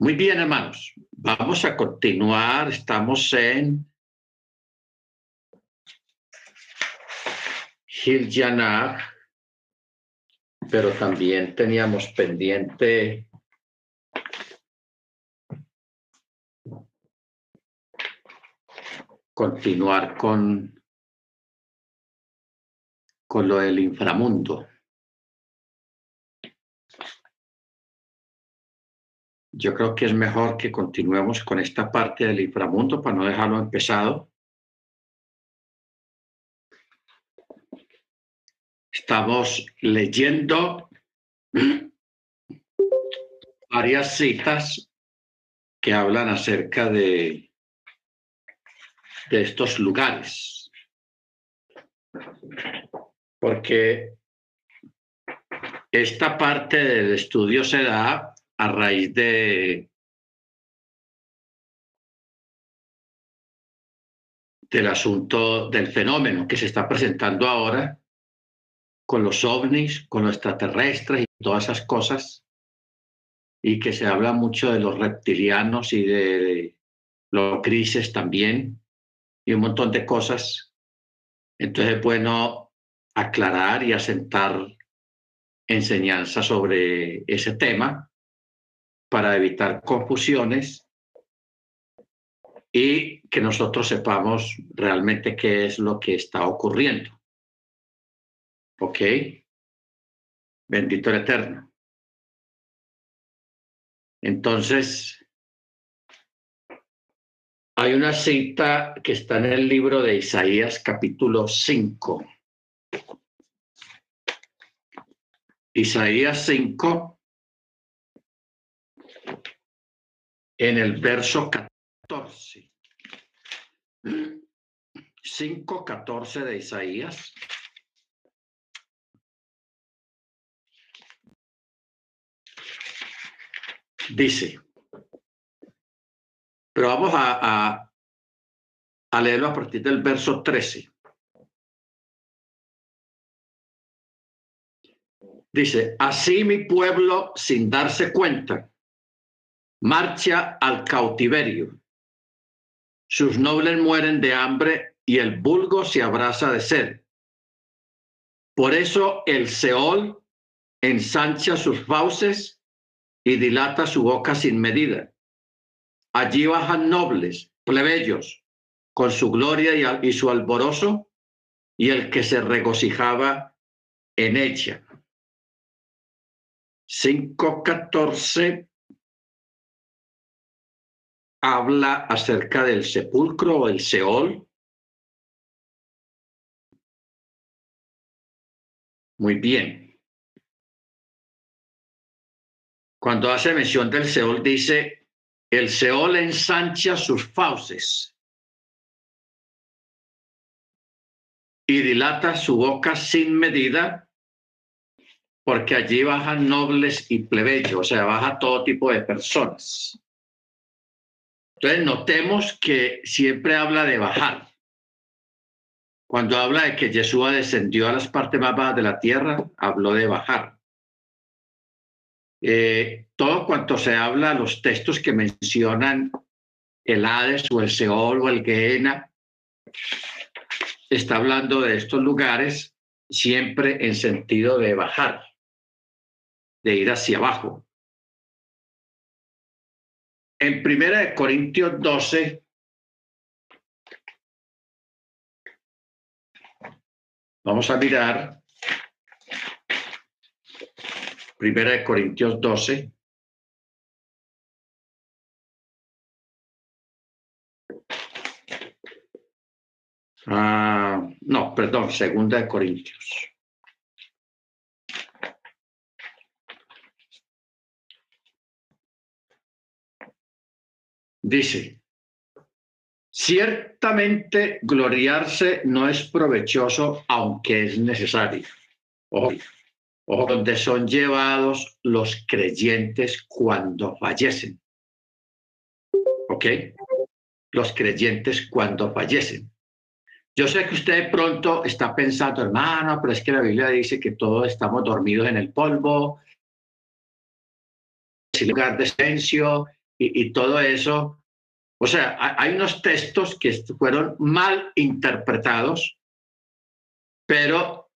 Muy bien, hermanos. Vamos a continuar. Estamos en Hiljanar, pero también teníamos pendiente continuar con, con lo del inframundo. Yo creo que es mejor que continuemos con esta parte del inframundo para no dejarlo empezado. Estamos leyendo varias citas que hablan acerca de, de estos lugares. Porque esta parte del estudio se da a raíz de del asunto del fenómeno que se está presentando ahora con los ovnis, con los extraterrestres y todas esas cosas, y que se habla mucho de los reptilianos y de los crisis también, y un montón de cosas. Entonces es bueno aclarar y asentar enseñanza sobre ese tema para evitar confusiones y que nosotros sepamos realmente qué es lo que está ocurriendo. ¿Ok? Bendito el Eterno. Entonces, hay una cita que está en el libro de Isaías capítulo 5. Isaías 5 en el verso 14. 5.14 de Isaías. Dice, pero vamos a, a, leerlo a partir del verso 13. Dice, así mi pueblo sin darse cuenta marcha al cautiverio. Sus nobles mueren de hambre y el vulgo se abraza de sed. Por eso el Seol ensancha sus fauces y dilata su boca sin medida. Allí bajan nobles, plebeyos, con su gloria y, su alborozo, y el que se regocijaba en ella. 5.14 habla acerca del sepulcro o el Seol. Muy bien. Cuando hace mención del Seol dice, el Seol ensancha sus fauces y dilata su boca sin medida, porque allí bajan nobles y plebeyos, o sea, baja todo tipo de personas. Entonces, notemos que siempre habla de bajar. Cuando habla de que Jesús descendió a las partes más bajas de la tierra, habló de bajar. Eh, todo cuanto se habla, los textos que mencionan el Hades o el Seol o el Gehenna, está hablando de estos lugares siempre en sentido de bajar, de ir hacia abajo. En Primera de Corintios 12, vamos a mirar Primera de Corintios 12. Ah, no, perdón, Segunda de Corintios. Dice, ciertamente gloriarse no es provechoso, aunque es necesario. Ojo, donde son llevados los creyentes cuando fallecen. ¿Ok? Los creyentes cuando fallecen. Yo sé que usted pronto está pensando, hermano, pero es que la Biblia dice que todos estamos dormidos en el polvo, sin lugar de silencio, y, todo eso. O sea, hay unos textos que fueron mal interpretados, pero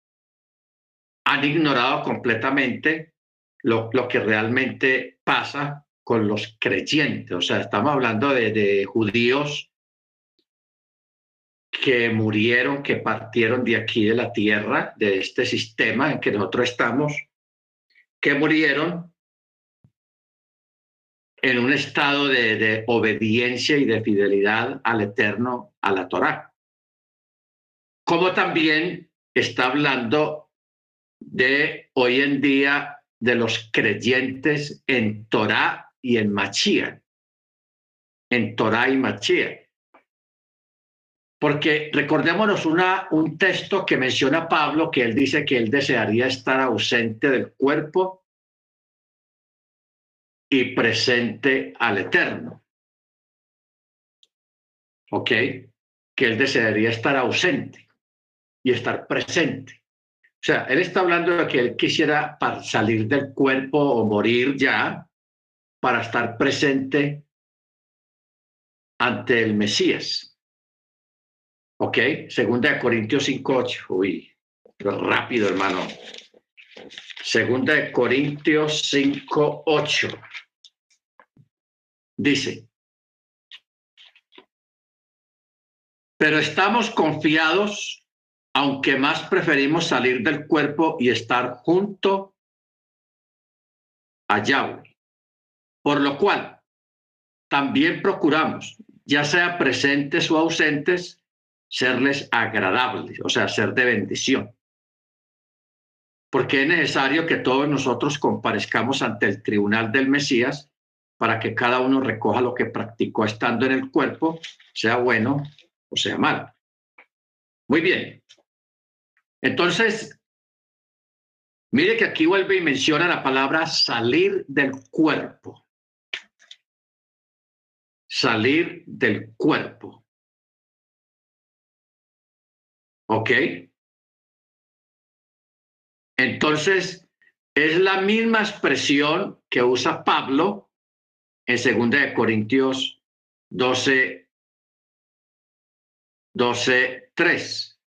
han ignorado completamente lo, lo que realmente pasa con los creyentes. O sea, estamos hablando de, de judíos que murieron, que partieron de aquí de la tierra, de este sistema en que nosotros estamos, que murieron en un estado de, obediencia y de fidelidad al Eterno, a la Torá. Como también está hablando de hoy en día de los creyentes en Torá y en Machía, en Torá y Machía. Porque recordémonos una, un texto que menciona Pablo, que él dice que él desearía estar ausente del cuerpo y presente al Eterno. ¿Ok? Que él desearía estar ausente y estar presente. O sea, él está hablando de que él quisiera salir del cuerpo o morir ya para estar presente ante el Mesías. ¿Ok? Segunda de Corintios 5.8. Uy, rápido, hermano. Segunda de Corintios 5.8. Dice, pero estamos confiados, aunque más preferimos salir del cuerpo y estar junto a Yahweh. Por lo cual, también procuramos, ya sea presentes o ausentes, serles agradables, o sea, ser de bendición. Porque es necesario que todos nosotros comparezcamos ante el tribunal del Mesías para que cada uno recoja lo que practicó estando en el cuerpo, sea bueno o sea malo. Muy bien. Entonces, mire que aquí vuelve y menciona la palabra salir del cuerpo. Salir del cuerpo. ¿Ok? Entonces, es la misma expresión que usa Pablo en 2 Corintios 12, 12, 3,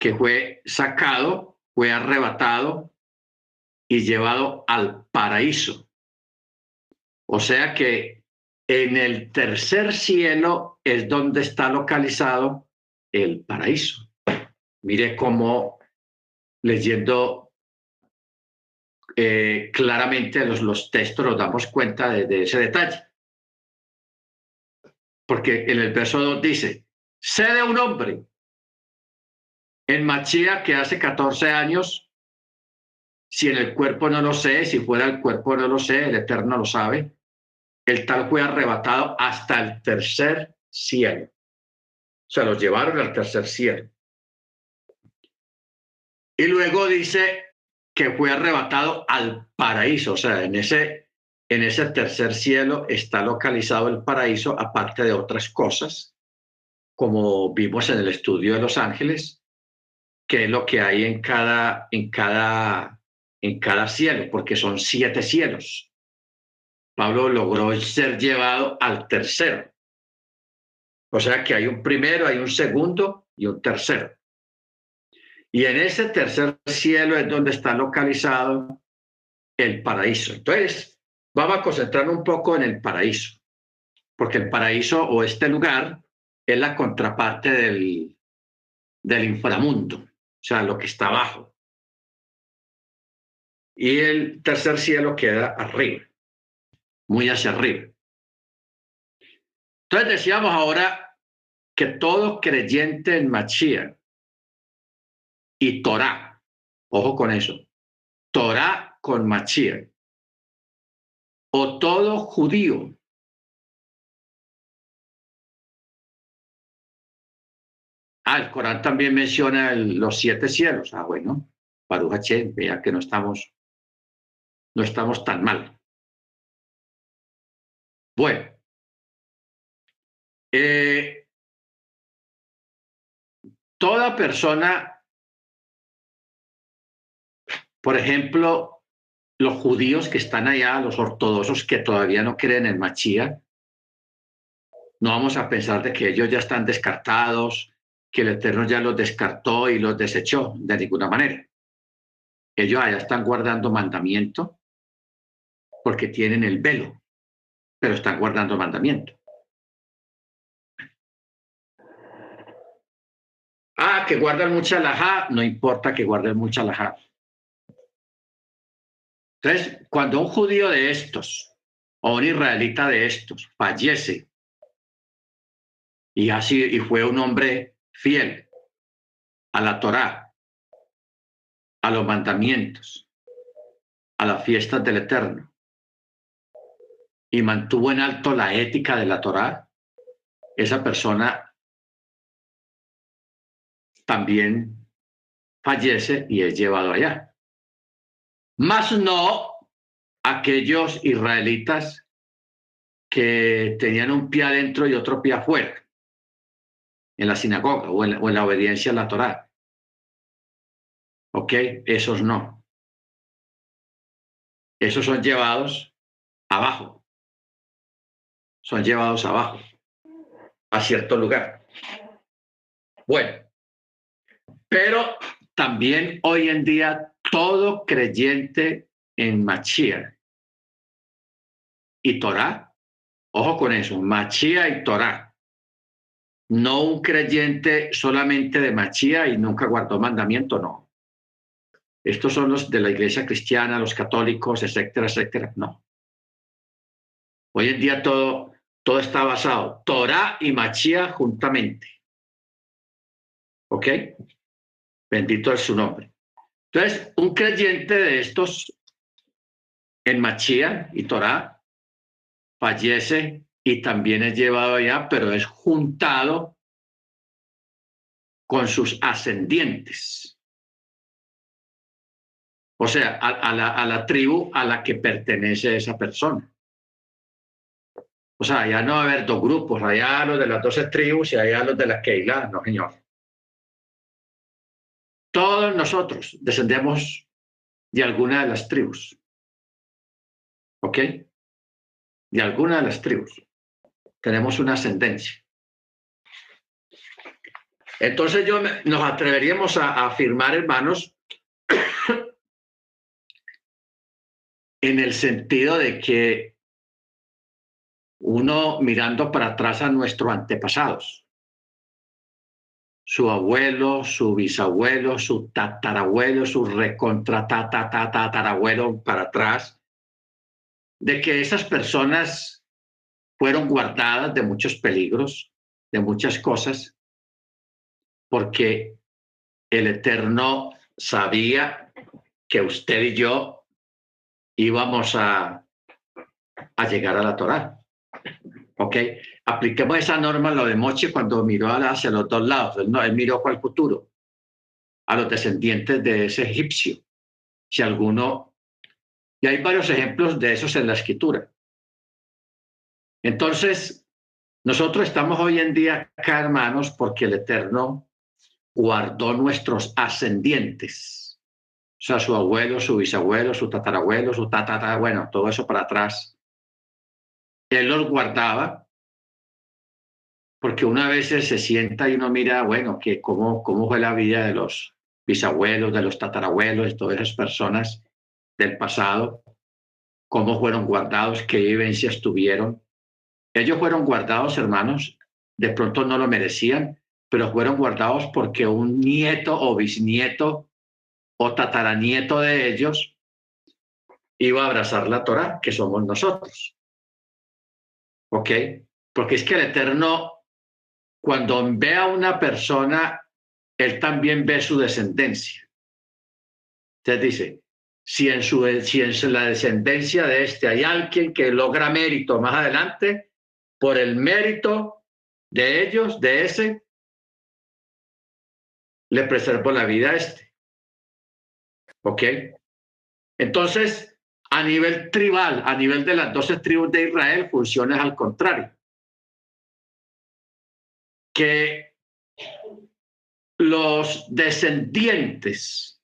que fue sacado, fue arrebatado y llevado al paraíso. O sea que en el tercer cielo es donde está localizado el paraíso. Mire cómo leyendo eh, claramente los, los textos nos damos cuenta de, ese detalle. Porque en el verso 2 dice, sé de un hombre en Machía que hace 14 años, si en el cuerpo no lo sé, si fuera el cuerpo no lo sé, el Eterno lo sabe, el tal fue arrebatado hasta el tercer cielo se los llevaron al tercer cielo. Y luego dice que fue arrebatado al paraíso, o sea, en ese, en ese tercer cielo está localizado el paraíso, aparte de otras cosas, como vimos en el estudio de los ángeles, que es lo que hay en cada, en cada, en cada cielo, porque son siete cielos. Pablo logró ser llevado al tercero. O sea que hay un primero, hay un segundo y un tercero. Y en ese tercer cielo es donde está localizado el paraíso. Entonces, vamos a concentrarnos un poco en el paraíso, porque el paraíso o este lugar es la contraparte del, del inframundo, o sea, lo que está abajo. Y el tercer cielo queda arriba, muy hacia arriba. Entonces decíamos ahora que todo creyente en Mashiach y Torah, ojo con eso, Torah con Mashiach, o todo judío. Ah, el Corán también menciona los siete cielos. Ah, bueno, Baruch Hashem, vea que no estamos, no estamos tan mal. Bueno, eh, toda persona, por ejemplo, los judíos que están allá, los ortodoxos que todavía no creen en Machía, no vamos a pensar de que ellos ya están descartados, que el Eterno ya los descartó y los desechó de ninguna manera. Ellos allá están guardando mandamiento porque tienen el velo, pero están guardando mandamiento. Ah, que guardan mucha laja, no importa que guarden mucha laja. Entonces, cuando un judío de estos o un israelita de estos fallece y así y fue un hombre fiel a la Torá, a los mandamientos, a las fiestas del Eterno y mantuvo en alto la ética de la Torá, esa persona también fallece y es llevado allá. Más no aquellos israelitas que tenían un pie adentro y otro pie afuera, en la sinagoga o en, o en la obediencia a la Torá. ¿Ok? Esos no. Esos son llevados abajo. Son llevados abajo, a cierto lugar. Bueno, pero también hoy en día todo creyente en Machía y Torah, ojo con eso, Machía y Torah, no un creyente solamente de Machía y nunca guardó mandamiento, no. Estos son los de la iglesia cristiana, los católicos, etcétera, etcétera, no. Hoy en día todo, todo está basado, Torah y Machía juntamente. ¿Ok? Bendito es su nombre. Entonces, un creyente de estos en Machía y Torá fallece y también es llevado allá, pero es juntado con sus ascendientes. O sea, a, la, a, la, tribu a la que pertenece esa persona. O sea, ya no va a haber dos grupos, allá los de las doce tribus y allá los de la Keilah, no, señor. Todos nosotros descendemos de alguna de las tribus. ¿Ok? De alguna de las tribus. Tenemos una ascendencia. Entonces yo nos atreveríamos a, afirmar, hermanos, en el sentido de que uno mirando para atrás a nuestros antepasados, su abuelo, su bisabuelo, su tatarabuelo, su recontra tatarabuelo para atrás, de que esas personas fueron guardadas de muchos peligros, de muchas cosas, porque el Eterno sabía que usted y yo íbamos a, a llegar a la Torá. ¿Ok? Apliquemos esa norma lo de Moche cuando miró hacia los dos lados. Él, no, él miró para futuro, a los descendientes de ese egipcio. Si alguno. Y hay varios ejemplos de esos en la escritura. Entonces, nosotros estamos hoy en día acá, hermanos, porque el Eterno guardó nuestros ascendientes. O sea, su abuelo, su bisabuelo, su tatarabuelo, su tatata, bueno, todo eso para atrás él los guardaba, porque una vez se sienta y uno mira, bueno, que cómo, cómo fue la vida de los bisabuelos, de los tatarabuelos, de todas esas personas del pasado, cómo fueron guardados, qué vivencias tuvieron. Ellos fueron guardados, hermanos, de pronto no lo merecían, pero fueron guardados porque un nieto o bisnieto o tataranieto de ellos iba a abrazar la Torah, que somos nosotros. ¿Ok? Porque es que el Eterno, cuando ve a una persona, él también ve su descendencia. Entonces dice, si en, su, si en la descendencia de este hay alguien que logra mérito más adelante, por el mérito de ellos, de ese, le preservo la vida a este. ¿Ok? Entonces, a nivel tribal, a nivel de las doce tribus de Israel, funciona al contrario. Que los descendientes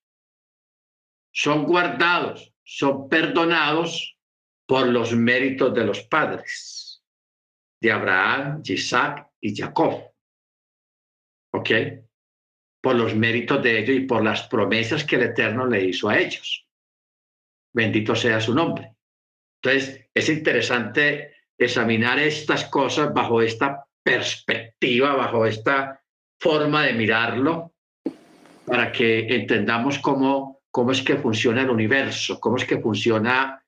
son guardados son perdonados por los méritos de los padres, de Abraham, Isaac y Jacob. ¿Ok? Por los méritos de ellos y por las promesas que el Eterno le hizo a ellos. Bendito sea su nombre. Entonces, es interesante examinar estas cosas bajo esta perspectiva, bajo esta forma de mirarlo, para que entendamos cómo, cómo es que funciona el universo, cómo es que funciona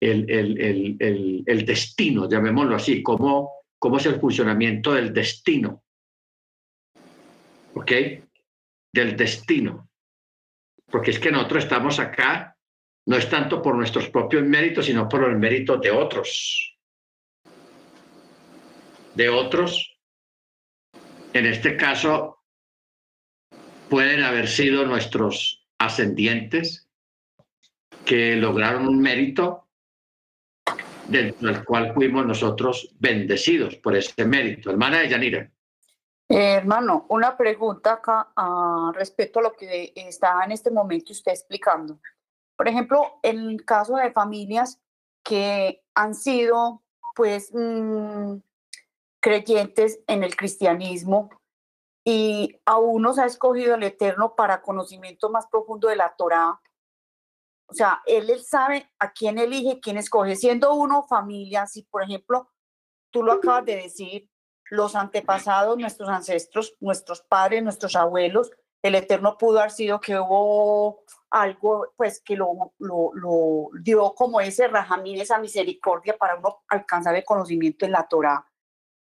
el, el, el, el destino, llamémoslo así, cómo, cómo es el funcionamiento del destino. ¿Ok? Del destino. Porque es que nosotros estamos acá, no es tanto por nuestros propios méritos, sino por los méritos de otros de otros. En este caso, pueden haber sido nuestros ascendientes que lograron un mérito dentro del cual fuimos nosotros bendecidos por ese mérito. Hermana de Yanira. Eh, hermano, una pregunta acá uh, respecto a lo que está en este momento usted explicando. Por ejemplo, en el caso de familias que han sido, pues, mmm, creyentes en el cristianismo y a unos ha escogido el Eterno para conocimiento más profundo de la Torá. O sea, él, sabe a quién elige, quién escoge, siendo uno familia, si por ejemplo, tú lo acabas de decir, los antepasados, nuestros ancestros, nuestros padres, nuestros abuelos, el Eterno pudo haber sido que hubo algo, pues que lo dio como ese rajamín, esa misericordia para uno alcanzar el conocimiento en la Torá.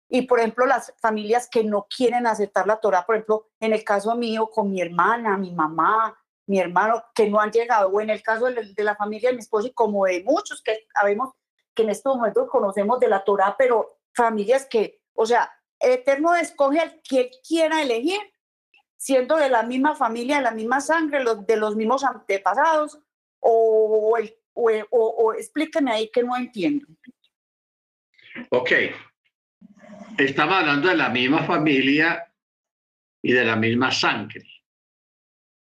Y por ejemplo, las familias que no quieren aceptar la Torah, por ejemplo, en el caso mío con mi hermana, mi mamá, mi hermano, que no han llegado, o en el caso de, la familia de mi esposo y como de muchos que sabemos que en estos momentos conocemos de la Torah, pero familias que, o sea, el Eterno escoge al que quiera elegir, siendo de la misma familia, de la misma sangre, los, de los mismos antepasados, o, o, o explíqueme ahí que no entiendo. Ok, estamos hablando de la misma familia y de la misma sangre.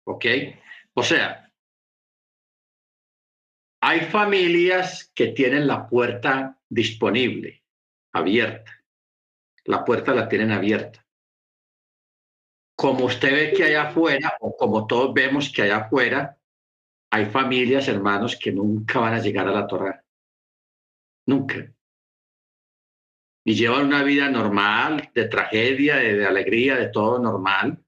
¿Ok? O sea, hay familias que tienen la puerta disponible, abierta. La puerta la tienen abierta. Como usted ve que allá afuera, o como todos vemos que allá afuera, hay familias, hermanos, que nunca van a llegar a la Torah. Nunca y llevan una vida normal, de tragedia, de, alegría, de todo normal,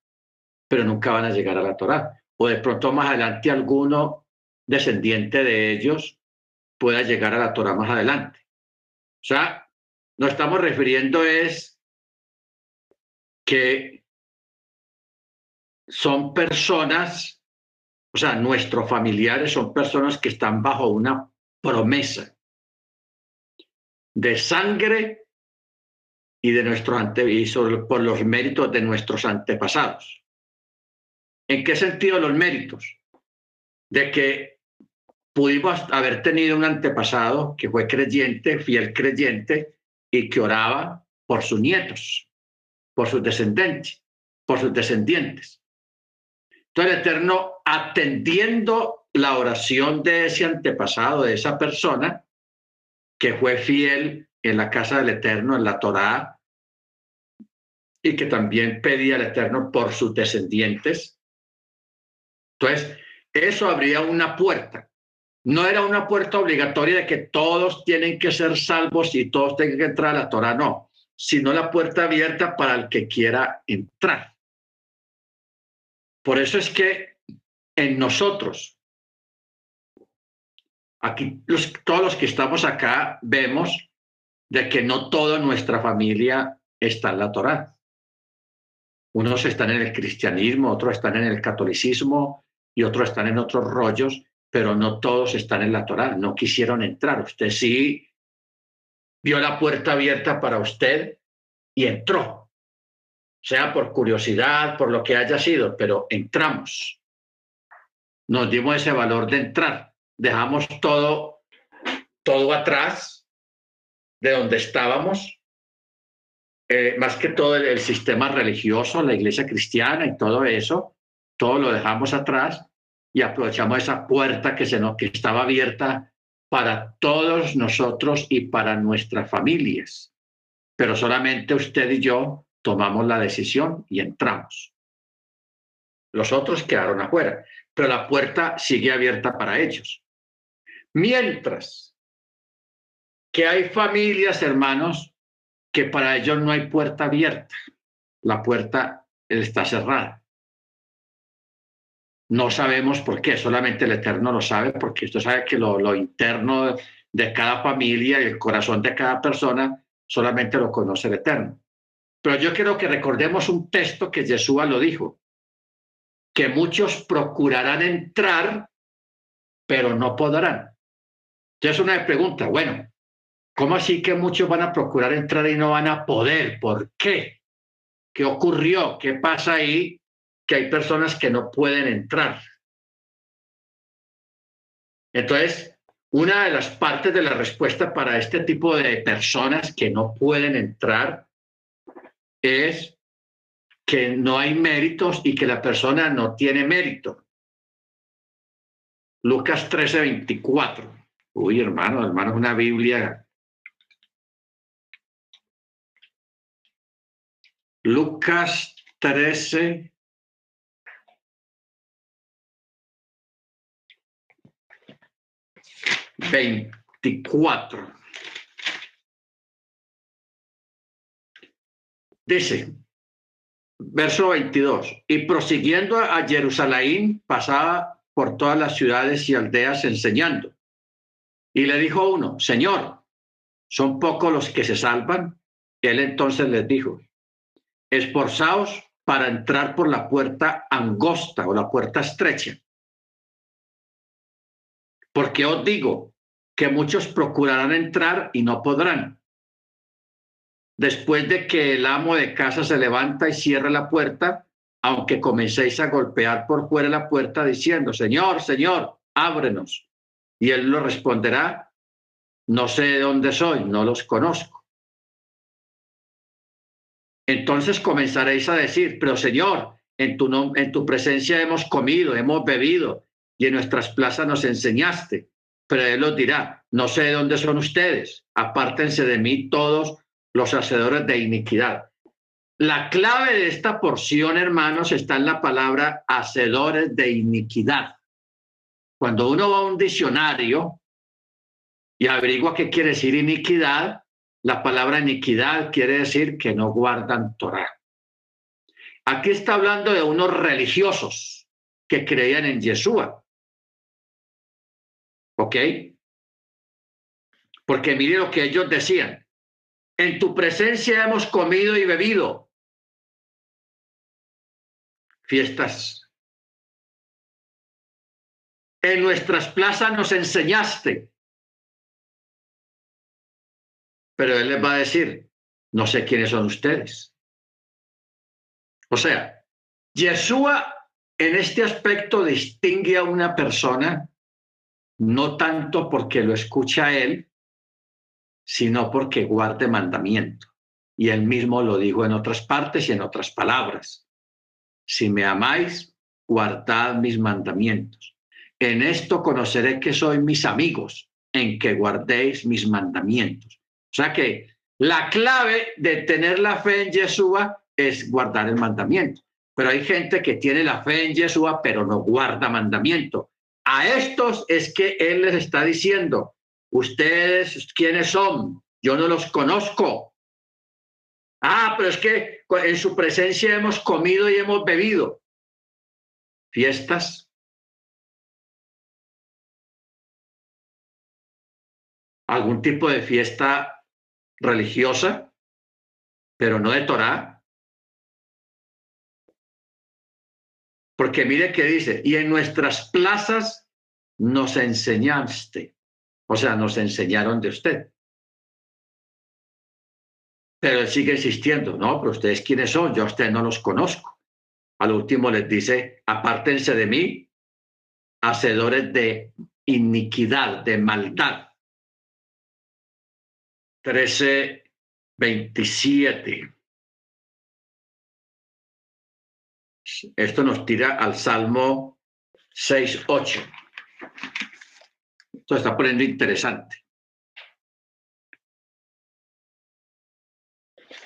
pero nunca van a llegar a la Torá. O de pronto más adelante alguno descendiente de ellos pueda llegar a la Torá más adelante. O sea, nos estamos refiriendo es que son personas, o sea, nuestros familiares son personas que están bajo una promesa de sangre y de nuestros ante por los méritos de nuestros antepasados. ¿En qué sentido los méritos? De que pudimos haber tenido un antepasado que fue creyente, fiel creyente, y que oraba por sus nietos, por sus descendientes, por sus descendientes. Entonces el Eterno, atendiendo la oración de ese antepasado, de esa persona, que fue fiel en la casa del Eterno, en la Torá, y que también pedía al Eterno por sus descendientes. Entonces, eso abría una puerta. No era una puerta obligatoria de que todos tienen que ser salvos y todos tienen que entrar a la Torá, no, sino la puerta abierta para el que quiera entrar. Por eso es que en nosotros, aquí todos los que estamos acá, vemos de que no toda nuestra familia está en la Torá. Unos están en el cristianismo, otros están en el catolicismo y otros están en otros rollos, pero no todos están en la Torá. No quisieron entrar. Usted sí vio la puerta abierta para usted y entró, sea por curiosidad, por lo que haya sido, pero entramos. Nos dimos ese valor de entrar. Dejamos todo, todo atrás de donde estábamos, eh, más que todo el, sistema religioso, la iglesia cristiana y todo eso, todo lo dejamos atrás y aprovechamos esa puerta que, se nos, que estaba abierta para todos nosotros y para nuestras familias. Pero solamente usted y yo tomamos la decisión y entramos. Los otros quedaron afuera, pero la puerta sigue abierta para ellos. Mientras que hay familias, hermanos, que para ellos no hay puerta abierta. La puerta está cerrada. No sabemos por qué, solamente el Eterno lo sabe, porque usted sabe que lo, interno de cada familia y el corazón de cada persona solamente lo conoce el Eterno. Pero yo quiero que recordemos un texto que Jesús lo dijo, que muchos procurarán entrar, pero no podrán. Entonces una pregunta, bueno, ¿cómo así que muchos van a procurar entrar y no van a poder? ¿Por qué? ¿Qué ocurrió? ¿Qué pasa ahí? Que hay personas que no pueden entrar. Entonces, una de las partes de la respuesta para este tipo de personas que no pueden entrar es que no hay méritos y que la persona no tiene mérito. Lucas 13, 24. Uy, hermano, hermano, una Biblia. Lucas 13, 24. Dice, verso 22, y prosiguiendo a Jerusalén, pasaba por todas las ciudades y aldeas enseñando. Y le dijo uno, Señor, ¿son pocos los que se salvan? Él entonces les dijo, esforzaos para entrar por la puerta angosta o la puerta estrecha porque os digo que muchos procurarán entrar y no podrán. Después de que el amo de casa se levanta y cierra la puerta, aunque comencéis a golpear por fuera la puerta diciendo, Señor, Señor, ábrenos. Y él lo responderá, no sé de dónde soy, no los conozco. Entonces comenzaréis a decir, pero Señor, en tu, en tu presencia hemos comido, hemos bebido y en nuestras plazas nos enseñaste. Pero él los dirá, no sé de dónde son ustedes, apártense de mí todos los hacedores de iniquidad. La clave de esta porción, hermanos, está en la palabra hacedores de iniquidad. Cuando uno va a un diccionario y averigua qué quiere decir iniquidad, la palabra iniquidad quiere decir que no guardan Torah. Aquí está hablando de unos religiosos que creían en Yeshua. ¿Ok? Porque mire lo que ellos decían. En tu presencia hemos comido y bebido. Fiestas. En nuestras plazas nos enseñaste. Pero él les va a decir, no sé quiénes son ustedes. O sea, Yeshua en este aspecto distingue a una persona no tanto porque lo escucha él, sino porque guarde mandamiento. Y él mismo lo dijo en otras partes y en otras palabras. Si me amáis, guardad mis mandamientos. En esto conoceré que soy mis amigos, en que guardéis mis mandamientos. O sea que la clave de tener la fe en Yeshua es guardar el mandamiento. Pero hay gente que tiene la fe en Yeshua, pero no guarda mandamiento. A estos es que Él les está diciendo, ustedes quiénes son, yo no los conozco. Ah, pero es que en su presencia hemos comido y hemos bebido. Fiestas. Algún tipo de fiesta religiosa, pero no de Torah. Porque mire que dice, y en nuestras plazas nos enseñaste. O sea, nos enseñaron de usted. Pero sigue insistiendo, no, pero ustedes quiénes son, yo a ustedes no los conozco. Al último les dice, apártense de mí, hacedores de iniquidad, de maldad. 13, 27. Esto nos tira al Salmo 6, 8. Esto está poniendo interesante.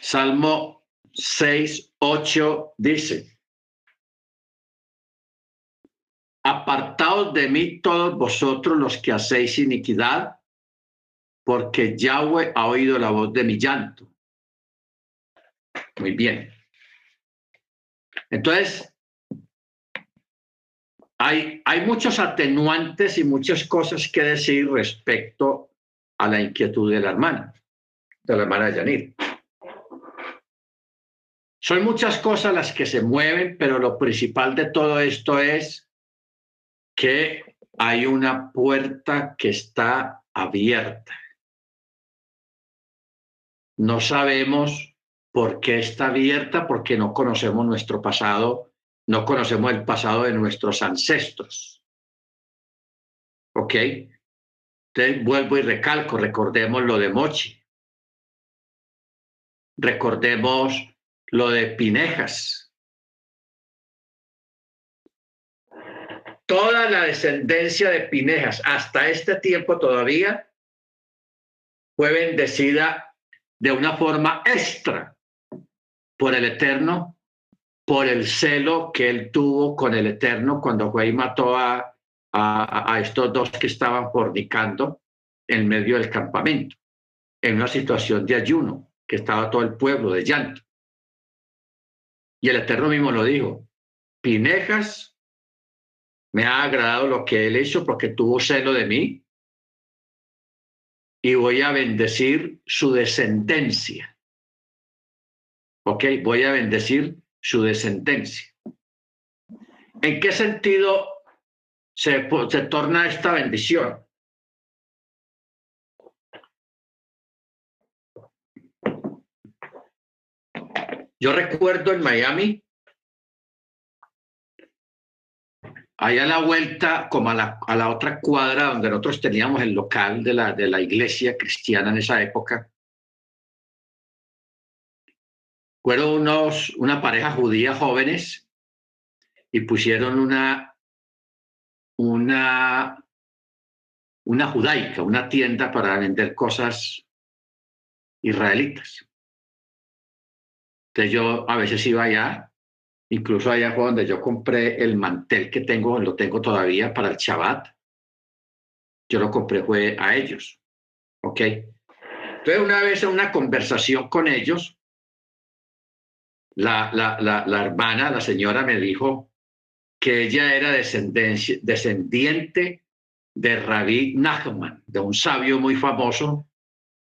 Salmo 6, 8 dice, apartaos de mí todos vosotros los que hacéis iniquidad, porque Yahweh ha oído la voz de mi llanto. Muy bien. Entonces, hay, hay muchos atenuantes y muchas cosas que decir respecto a la inquietud de la hermana, de la hermana Yanir. Son muchas cosas las que se mueven, pero lo principal de todo esto es que hay una puerta que está abierta. No sabemos por qué está abierta, porque no conocemos nuestro pasado, no conocemos el pasado de nuestros ancestros. ¿Ok? Entonces vuelvo y recalco, recordemos lo de Mochi. Recordemos lo de Pinejas. Toda la descendencia de Pinejas hasta este tiempo todavía fue bendecida de una forma extra por el Eterno, por el celo que él tuvo con el Eterno cuando fue y mató a, estos dos que estaban fornicando en medio del campamento, en una situación de ayuno, que estaba todo el pueblo de llanto. Y el Eterno mismo lo dijo, Pinejas me ha agradado lo que él hizo porque tuvo celo de mí y voy a bendecir su descendencia. ¿Ok? Voy a bendecir su descendencia. ¿En qué sentido se, se torna esta bendición? Yo recuerdo en Miami, allá a la vuelta, como a la, a la, otra cuadra donde nosotros teníamos el local de la, de la iglesia cristiana en esa época, fueron unos, una pareja judía jóvenes y pusieron una, una, una judaica, una tienda para vender cosas israelitas. Entonces yo a veces iba allá, incluso allá fue donde yo compré el mantel que tengo, lo tengo todavía para el Shabbat. Yo lo compré fue a ellos. ¿Ok? Entonces una vez en una conversación con ellos, la, la, la, la hermana, la señora me dijo que ella era descendiente de Rabí Nachman, de un sabio muy famoso,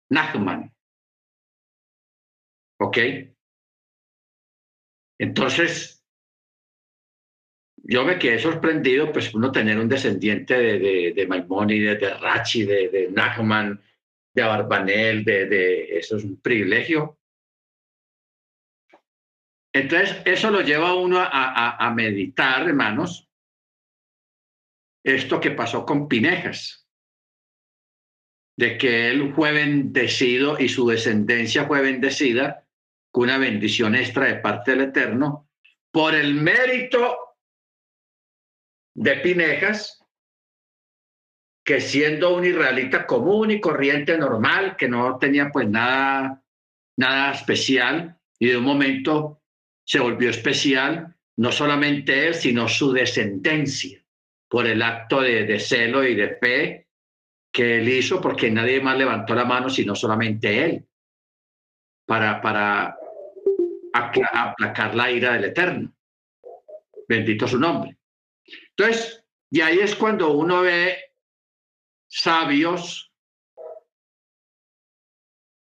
Nachman. ¿Ok? Entonces, yo me quedé sorprendido, pues uno tener un descendiente de, de, de Maimónides, de Rachi, de, de Nachman, de Abarbanel, de, de, eso es un privilegio. Entonces, eso lo lleva a uno a, a, a meditar, hermanos, esto que pasó con Pinejas, de que él fue bendecido y su descendencia fue bendecida una bendición extra de parte del Eterno por el mérito de Pinejas, que siendo un israelita común y corriente normal, que no tenía pues nada, nada especial, y de un momento se volvió especial, no solamente él, sino su descendencia, por el acto de, celo y de fe que él hizo, porque nadie más levantó la mano, sino solamente él, para, para aplacar la ira del Eterno. Bendito su nombre. Entonces, y ahí es cuando uno ve sabios,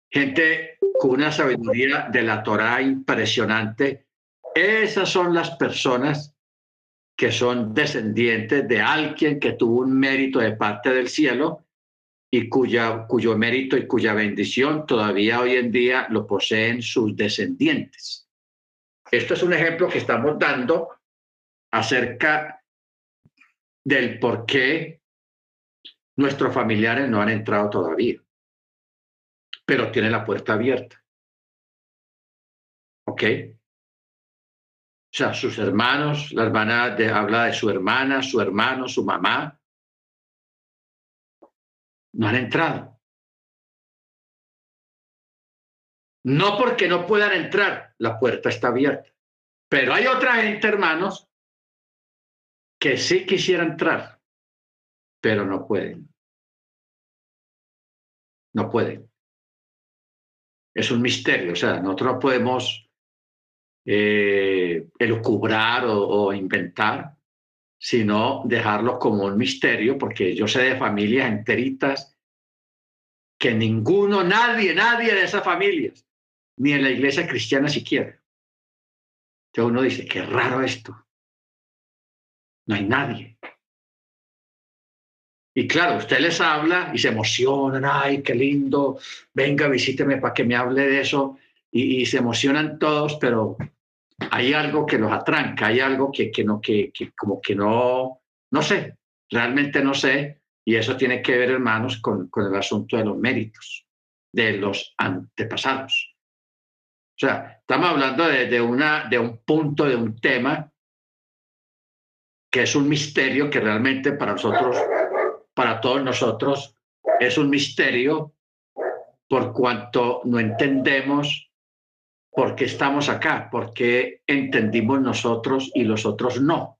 gente con una sabiduría de la Torah impresionante. Esas son las personas que son descendientes de alguien que tuvo un mérito de parte del cielo y cuya, cuyo mérito y cuya bendición todavía hoy en día lo poseen sus descendientes. Esto es un ejemplo que estamos dando acerca del por qué nuestros familiares no han entrado todavía, pero tienen la puerta abierta. ¿Ok? O sea, sus hermanos, la hermana de, habla de su hermana, su hermano, su mamá. No han entrado. No porque no puedan entrar, la puerta está abierta. Pero hay otra gente, hermanos, que sí quisiera entrar, pero no pueden. No pueden. Es un misterio, o sea, nosotros no podemos eh, elucubrar o, inventar, sino dejarlo como un misterio, porque yo sé de familias enteritas que ninguno, nadie, nadie de esas familias, ni en la iglesia cristiana siquiera. Entonces uno dice, qué raro esto. No hay nadie. Y claro, usted les habla y se emocionan, ay, qué lindo, venga, visíteme para que me hable de eso. Y, se emocionan todos, pero hay algo que los atranca, hay algo que, que no, que, que, como que no, no sé, realmente no sé. Y eso tiene que ver, hermanos, con, con el asunto de los méritos de los antepasados. O sea, estamos hablando de, de, una, de un punto, de un tema que es un misterio que realmente para nosotros, para todos nosotros, es un misterio por cuanto no entendemos por qué estamos acá, por qué entendimos nosotros y los otros no.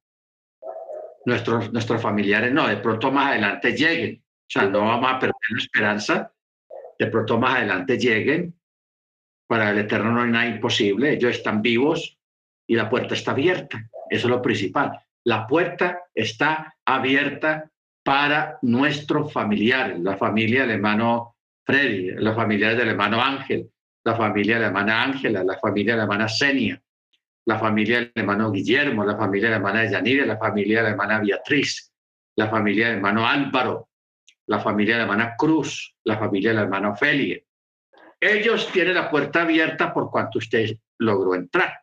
Nuestros, nuestros familiares no, de pronto más adelante lleguen. O sea, no vamos a perder la esperanza, de pronto más adelante lleguen. Para el Eterno no hay nada imposible, ellos están vivos y la puerta está abierta. Eso es lo principal. La puerta está abierta para nuestros familiares, la familia del hermano Freddy, la familia del hermano Ángel, la familia de la hermana Ángela, la familia de la hermana Senia, la familia del hermano Guillermo, la familia de la hermana Yanire, la familia de la hermana Beatriz, la familia del hermano Álvaro, la familia de la hermana Cruz, la familia del hermano Félix. Ellos tienen la puerta abierta por cuanto usted logró entrar.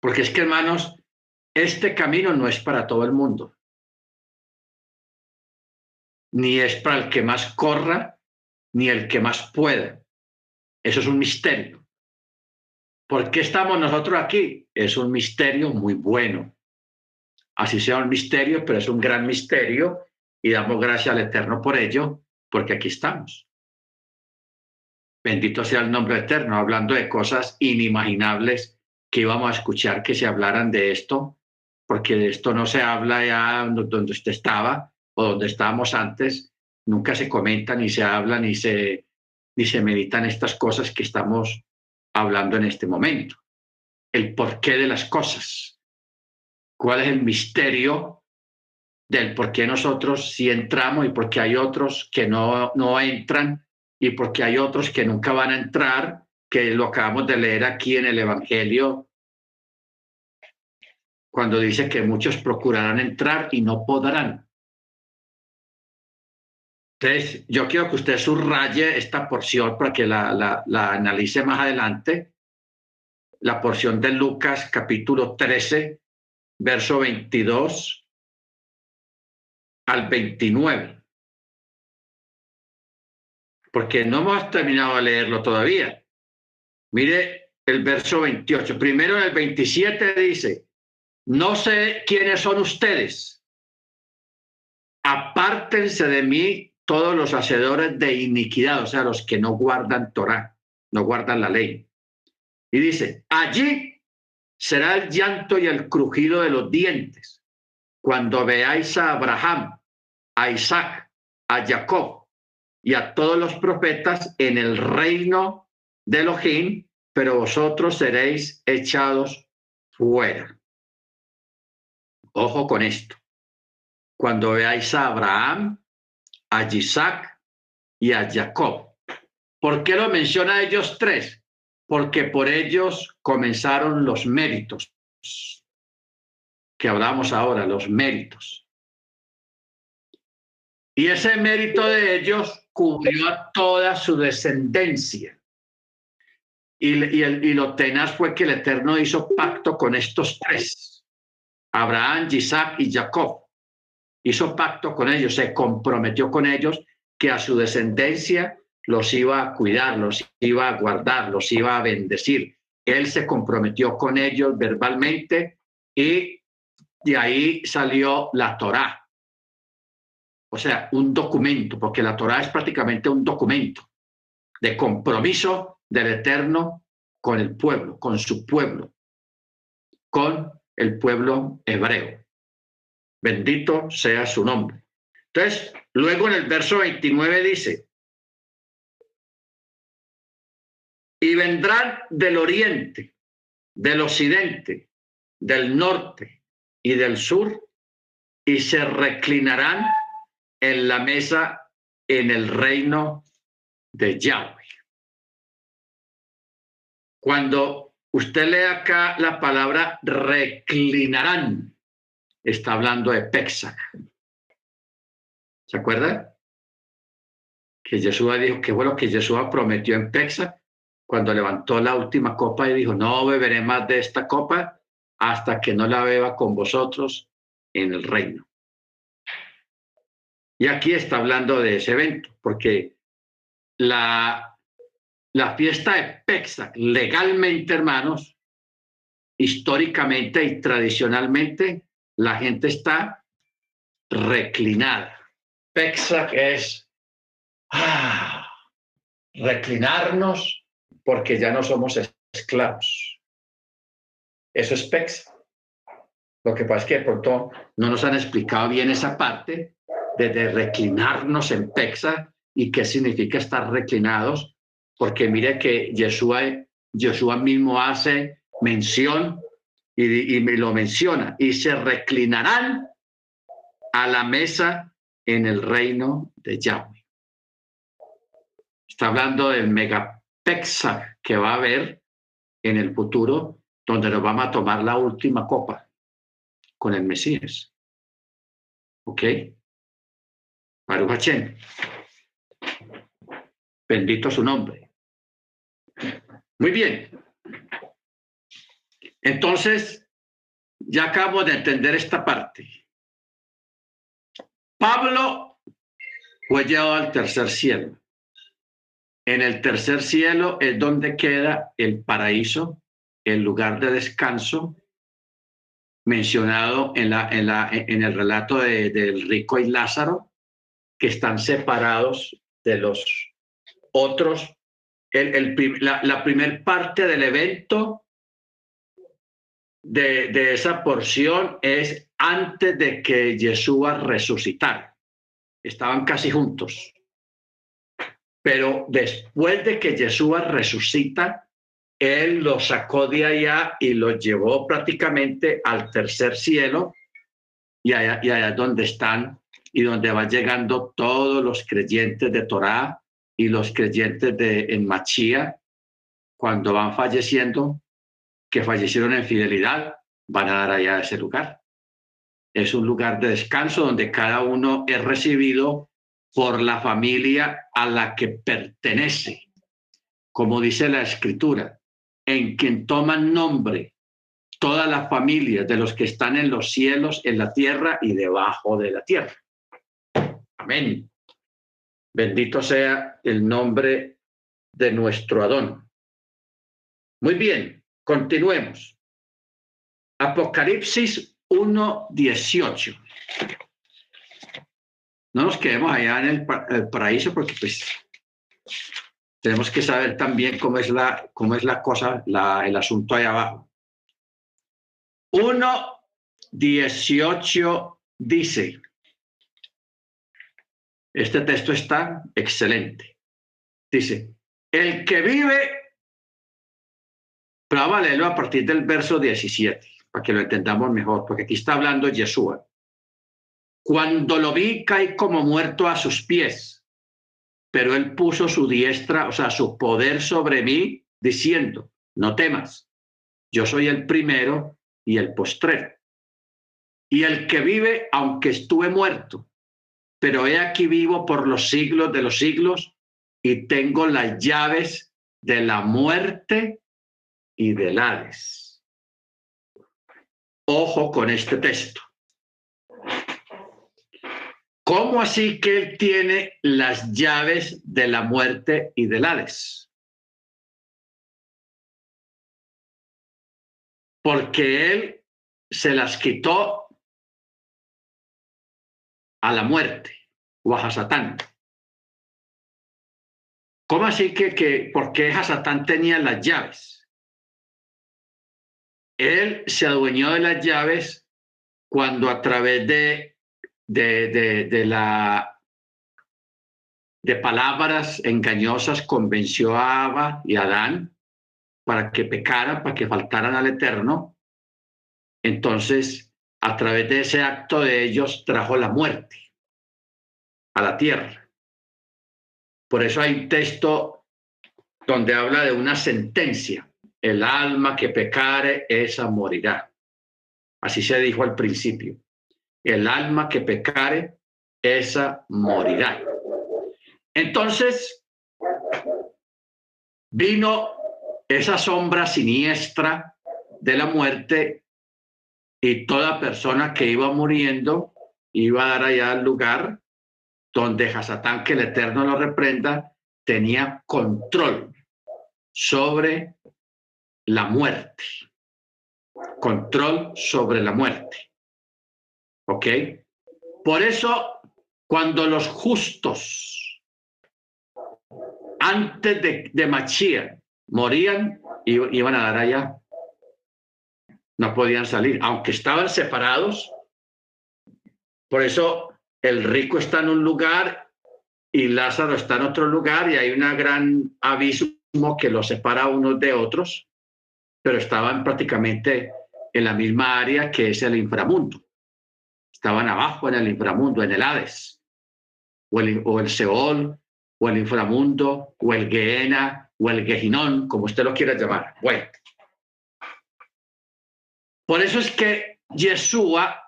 Porque es que, hermanos, este camino no es para todo el mundo, ni es para el que más corra, ni el que más pueda. Eso es un misterio. ¿Por qué estamos nosotros aquí? Es un misterio muy bueno. Así sea un misterio, pero es un gran misterio y damos gracias al Eterno por ello, porque aquí estamos. Bendito sea el nombre eterno, hablando de cosas inimaginables que íbamos a escuchar que se hablaran de esto porque de esto no se habla ya donde usted estaba o donde estábamos antes, nunca se comenta, ni se habla, ni se, ni se meditan estas cosas que estamos hablando en este momento. El porqué de las cosas. ¿Cuál es el misterio del por qué nosotros sí entramos y por qué hay otros que no, no entran y por qué hay otros que nunca van a entrar, que lo acabamos de leer aquí en el Evangelio cuando dice que muchos procurarán entrar y no podrán. Entonces, yo quiero que usted subraye esta porción para que la, la, analice más adelante. La porción de Lucas capítulo 13, verso 22 al 29. Porque no hemos terminado de leerlo todavía. Mire el verso 28. Primero en el 27 dice, no sé quiénes son ustedes. Apártense de mí todos los hacedores de iniquidad, o sea, los que no guardan Torah, no guardan la ley. Y dice, allí será el llanto y el crujido de los dientes cuando veáis a Abraham, a Isaac, a Jacob y a todos los profetas en el reino de Elohim, pero vosotros seréis echados fuera. Ojo con esto. Cuando veáis a Abraham, a Isaac y a Jacob. ¿Por qué lo menciona ellos tres? Porque por ellos comenzaron los méritos que hablamos ahora, los méritos. Y ese mérito de ellos cubrió a toda su descendencia. Y, y lo tenaz fue que el Eterno hizo pacto con estos tres Abraham, Isaac y Jacob. Hizo pacto con ellos, se comprometió con ellos que a su descendencia los iba a cuidar, los iba a guardar, los iba a bendecir, él se comprometió con ellos verbalmente y de ahí salió la Torá. O sea, un documento, porque la Torá es prácticamente un documento de compromiso del Eterno con el pueblo, con su pueblo, con el pueblo hebreo. Bendito sea su nombre. Entonces, luego en el verso 29 dice, y vendrán del oriente, del occidente, del norte y del sur, y se reclinarán en la mesa en el reino de Yahweh. Cuando usted lee acá la palabra reclinarán, está hablando de Pexac. ¿Se acuerda? Que Jesús dijo que bueno que Jesús prometió en Pexac cuando levantó la última copa y dijo, no beberé más de esta copa hasta que no la beba con vosotros en el reino. Y aquí está hablando de ese evento, porque la, la fiesta de Pexac, legalmente, hermanos, históricamente y tradicionalmente, la gente está reclinada. Pexac es ah, reclinarnos porque ya no somos esclavos. Eso es Pexac. Lo que pasa es que de pronto no nos han explicado bien esa parte de, reclinarnos en Pexa y qué significa estar reclinados, porque mire que Yeshua, mismo hace mención y, me lo menciona, y se reclinarán a la mesa en el reino de Yahweh. Está hablando del megapexa que va a haber en el futuro, donde nos vamos a tomar la última copa con el Mesías. ¿Ok? Baruch Bendito su nombre. Muy bien. Entonces, ya acabo de entender esta parte. Pablo fue llevado al tercer cielo. En el tercer cielo es donde queda el paraíso, el lugar de descanso mencionado en, la, en, la, en el relato de, del rico y Lázaro, que están separados de los otros. La, primera parte del evento de, esa porción es antes de que Yeshua resucitara. Estaban casi juntos. Pero después de que Yeshua resucita, él lo sacó de allá y lo llevó prácticamente al tercer cielo y allá, y allá donde están y donde van llegando todos los creyentes de Torá y los creyentes de en Machía, cuando van falleciendo, que fallecieron en fidelidad, van a dar allá ese lugar. Es un lugar de descanso donde cada uno es recibido por la familia a la que pertenece. Como dice la escritura, en quien toman nombre todas las familias de los que están en los cielos, en la tierra y debajo de la tierra. Amén. Bendito sea el nombre de nuestro Adón. Muy bien, continuemos. Apocalipsis 1.18. No nos quedemos allá en el, paraíso porque pues tenemos que saber también cómo es la, cómo es la cosa, la, el asunto allá abajo. 1.18 dice, este texto está excelente. Dice, el que vive, pero vamos a a partir del verso 17, para que lo entendamos mejor, porque aquí está hablando Yeshua. Cuando lo vi, caí como muerto a sus pies, pero él puso su diestra, o sea, su poder sobre mí, diciendo, no temas, yo soy el primero y el postrero. Y el que vive, aunque estuve muerto, pero he aquí vivo por los siglos de los siglos y tengo las llaves de la muerte y del Hades. Ojo con este texto. ¿Cómo así que él tiene las llaves de la muerte y del Hades? porque él se las quitó a la muerte o a Hasatán. ¿Cómo así que, que por qué Hasatán tenía las llaves? Él se adueñó de las llaves cuando a través de, de, de, la de palabras engañosas convenció a Abba y a Adán para que pecaran, para que faltaran al Eterno. Entonces, a través de ese acto de ellos trajo la muerte a la tierra. Por eso hay un texto donde habla de una sentencia. El alma que pecare, esa morirá. Así se dijo al principio. El alma que pecare, esa morirá. Entonces, vino esa sombra siniestra de la muerte y toda persona que iba muriendo iba a dar allá al lugar donde Hasatán, que el Eterno lo reprenda, tenía control sobre la muerte. Control sobre la muerte. ¿Ok? Por eso, cuando los justos, antes de, de Machía, morían iban a dar allá. No podían salir, aunque estaban separados. Por eso el rico está en un lugar y Lázaro está en otro lugar y hay un gran abismo que los separa unos de otros, pero estaban prácticamente en la misma área que es el inframundo. Estaban abajo en el inframundo, en el Hades, o el, Seol, o el inframundo, o el Gehenna, o el Gejinón, como usted lo quiera llamar. Bueno, por eso es que Yeshua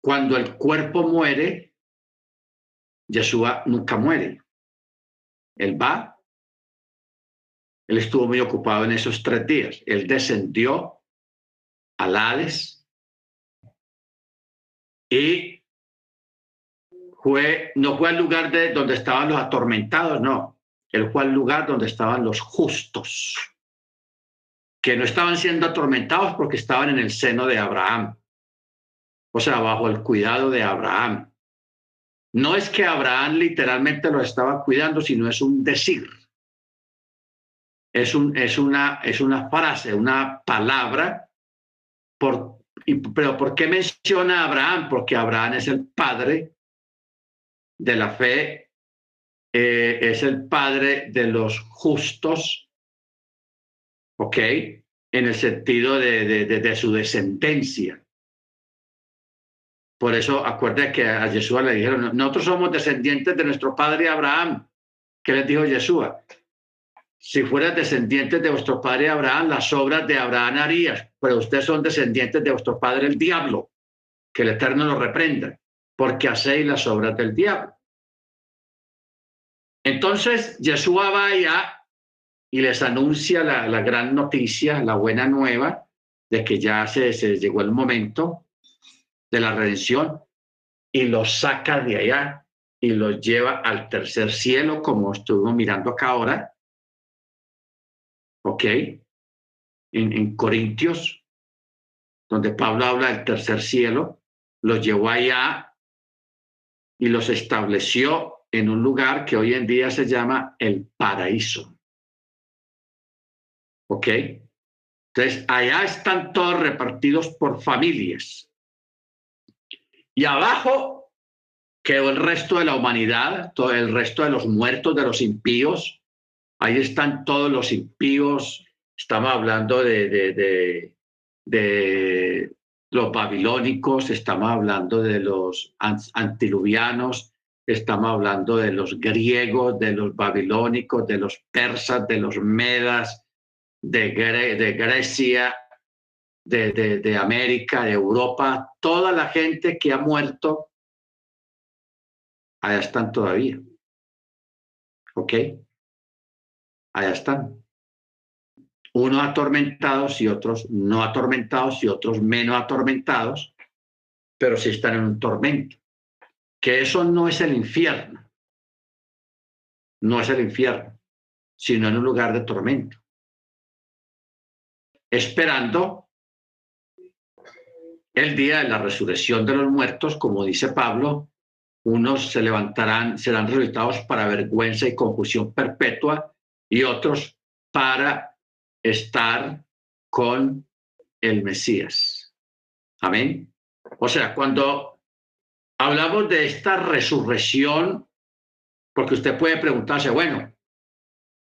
cuando el cuerpo muere, Yeshua nunca muere. Él va. Él estuvo muy ocupado en esos tres días. Él descendió al Hades y fue, no fue al lugar de donde estaban los atormentados, no. Él fue al lugar donde estaban los justos, que no estaban siendo atormentados porque estaban en el seno de Abraham o sea, bajo el cuidado de Abraham. No es que Abraham literalmente lo estaba cuidando, sino es un decir. Es, es, una, es una frase, una palabra. Por, pero ¿por qué menciona a Abraham? Porque Abraham es el padre de la fe, eh, es el padre de los justos, ¿ok? En el sentido de, de, su descendencia. Por eso, acuérdate que a Yeshua le dijeron, nosotros somos descendientes de nuestro padre Abraham. ¿Qué les dijo Yeshua? Si fueras descendientes de vuestro padre Abraham, las obras de Abraham harías, pero ustedes son descendientes de vuestro padre el diablo. Que el Eterno lo reprenda, porque hacéis las obras del diablo. Entonces, Yeshua va allá y les anuncia la, la gran noticia, la buena nueva, de que ya se, se llegó el momento de la redención y los saca de allá y los lleva al tercer cielo, como estuvimos mirando acá ahora. ¿Ok? En, en Corintios, donde Pablo habla del tercer cielo, los llevó allá y los estableció en un lugar que hoy en día se llama el paraíso. ¿Ok? Entonces, allá están todos repartidos por familias. Y abajo quedó el resto de la humanidad, todo el resto de los muertos, de los impíos. Ahí están todos los impíos. Estamos hablando de, de, de, los babilónicos, estamos hablando de los antiluvianos, estamos hablando de los griegos, de los babilónicos, de los persas, de los medas, de, de Grecia, de, de, América, de Europa, toda la gente que ha muerto, allá están todavía. ¿Ok? Allá están. Unos atormentados y otros no atormentados y otros menos atormentados, pero sí están en un tormento. Que eso no es el infierno. No es el infierno, sino en un lugar de tormento. Esperando el día de la resurrección de los muertos, como dice Pablo, unos se levantarán, serán resucitados para vergüenza y confusión perpetua y otros para estar con el Mesías. Amén. O sea, cuando hablamos de esta resurrección, porque usted puede preguntarse, bueno,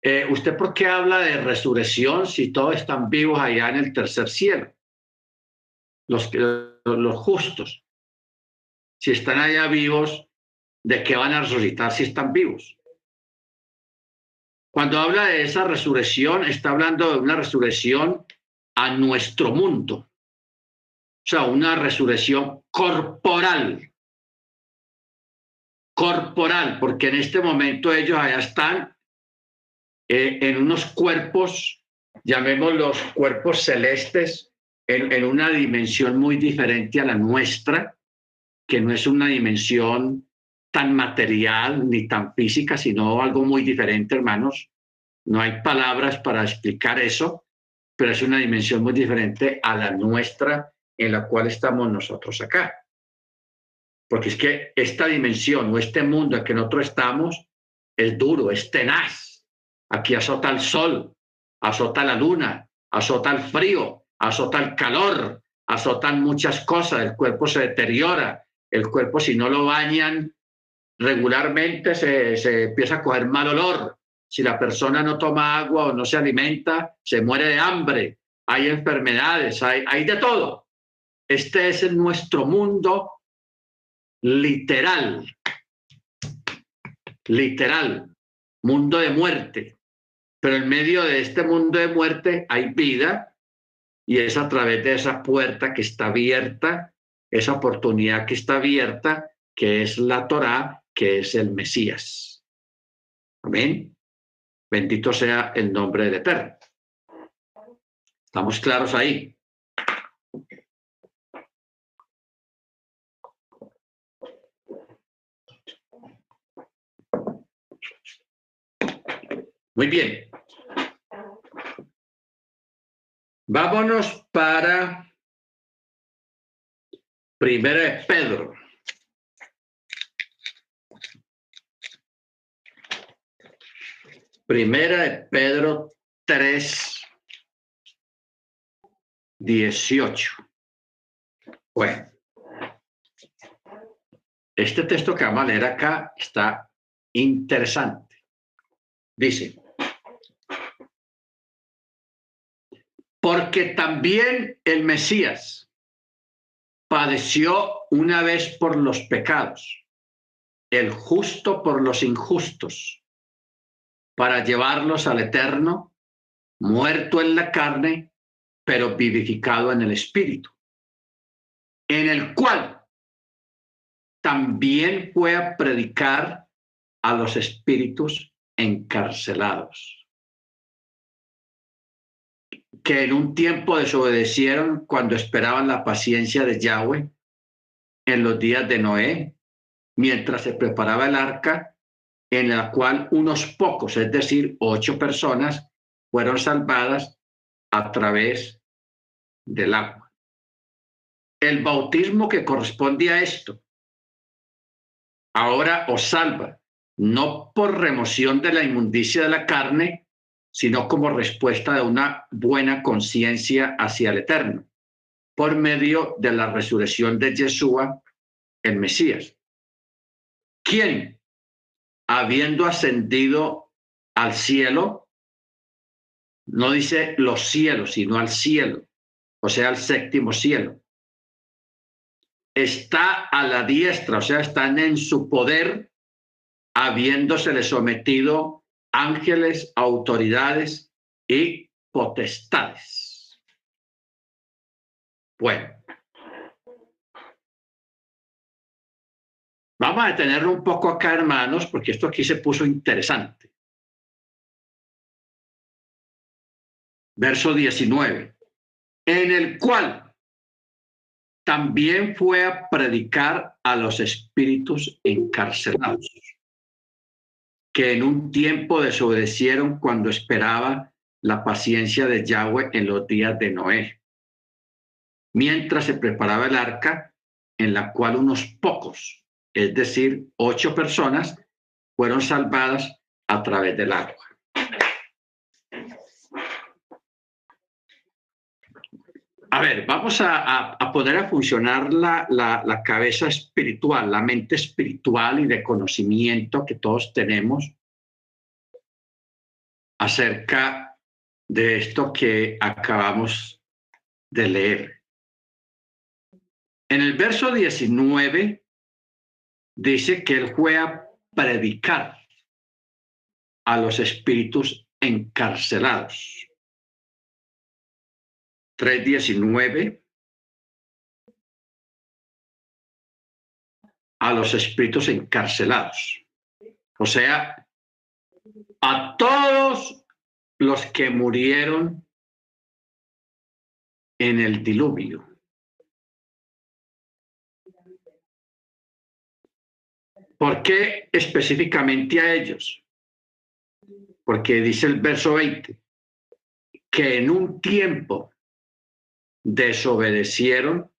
eh, ¿usted por qué habla de resurrección si todos están vivos allá en el tercer cielo? Los, los justos. Si están allá vivos, ¿de qué van a resucitar si están vivos? Cuando habla de esa resurrección, está hablando de una resurrección a nuestro mundo. O sea, una resurrección corporal. Corporal, porque en este momento ellos allá están en unos cuerpos, llamémoslos cuerpos celestes, en, en una dimensión muy diferente a la nuestra, que no es una dimensión tan material ni tan física, sino algo muy diferente, hermanos. No hay palabras para explicar eso, pero es una dimensión muy diferente a la nuestra en la cual estamos nosotros acá. Porque es que esta dimensión o este mundo en que nosotros estamos es duro, es tenaz. Aquí azota el sol, azota la luna, azota el frío, azota el calor, azotan muchas cosas, el cuerpo se deteriora, el cuerpo si no lo bañan regularmente se, se empieza a coger mal olor. Si la persona no toma agua o no se alimenta, se muere de hambre. Hay enfermedades, hay, hay de todo. Este es nuestro mundo literal, literal, mundo de muerte. Pero en medio de este mundo de muerte hay vida y es a través de esa puerta que está abierta, esa oportunidad que está abierta, que es la Torá, que es el Mesías. Amén. Bendito sea el nombre del Eterno. ¿Estamos claros ahí? Muy bien. Vámonos para Primera de Pedro. Primera de Pedro 3, 18. Bueno, este texto que vamos a leer acá está interesante. Dice, porque también el Mesías padeció una vez por los pecados, el justo por los injustos para llevarlos al eterno, muerto en la carne, pero vivificado en el espíritu, en el cual también fue a predicar a los espíritus encarcelados, que en un tiempo desobedecieron cuando esperaban la paciencia de Yahweh en los días de Noé, mientras se preparaba el arca en la cual unos pocos, es decir, ocho personas, fueron salvadas a través del agua. El bautismo que corresponde a esto ahora os salva, no por remoción de la inmundicia de la carne, sino como respuesta de una buena conciencia hacia el Eterno, por medio de la resurrección de Yeshua, el Mesías. ¿Quién? habiendo ascendido al cielo, no dice los cielos, sino al cielo, o sea, al séptimo cielo. Está a la diestra, o sea, están en su poder, habiéndosele sometido ángeles, autoridades y potestades. Bueno, Vamos a detenerlo un poco acá, hermanos, porque esto aquí se puso interesante. Verso 19, en el cual también fue a predicar a los espíritus encarcelados, que en un tiempo desobedecieron cuando esperaba la paciencia de Yahweh en los días de Noé, mientras se preparaba el arca en la cual unos pocos, es decir, ocho personas, fueron salvadas a través del agua. A ver, vamos a, poner a funcionar la, la, cabeza espiritual, la mente espiritual y de conocimiento que todos tenemos acerca de esto que acabamos de leer. En el verso 19 dice que él fue a predicar a los espíritus encarcelados. 3.19 a los espíritus encarcelados. O sea, a todos los que murieron en el diluvio. ¿Por qué específicamente a ellos? Porque dice el verso 20 que en un tiempo desobedecieron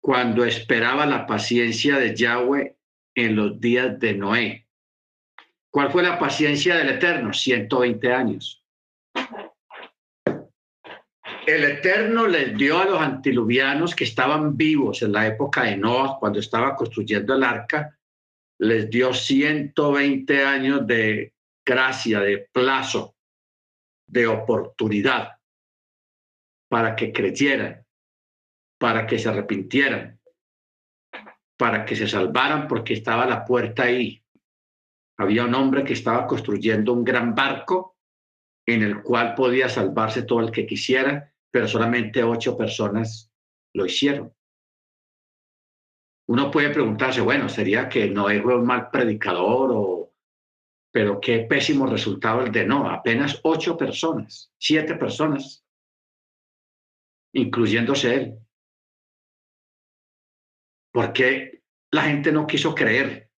cuando esperaba la paciencia de Yahweh en los días de Noé. ¿Cuál fue la paciencia del Eterno? 120 años. El Eterno les dio a los antiluvianos que estaban vivos en la época de Noah, cuando estaba construyendo el arca, les dio 120 años de gracia, de plazo, de oportunidad para que creyeran, para que se arrepintieran, para que se salvaran, porque estaba la puerta ahí. Había un hombre que estaba construyendo un gran barco en el cual podía salvarse todo el que quisiera, pero solamente ocho personas lo hicieron. Uno puede preguntarse, bueno, sería que no fue un mal predicador o pero qué pésimo resultado el de no, apenas ocho personas, siete personas incluyéndose él. ¿Por qué la gente no quiso creer?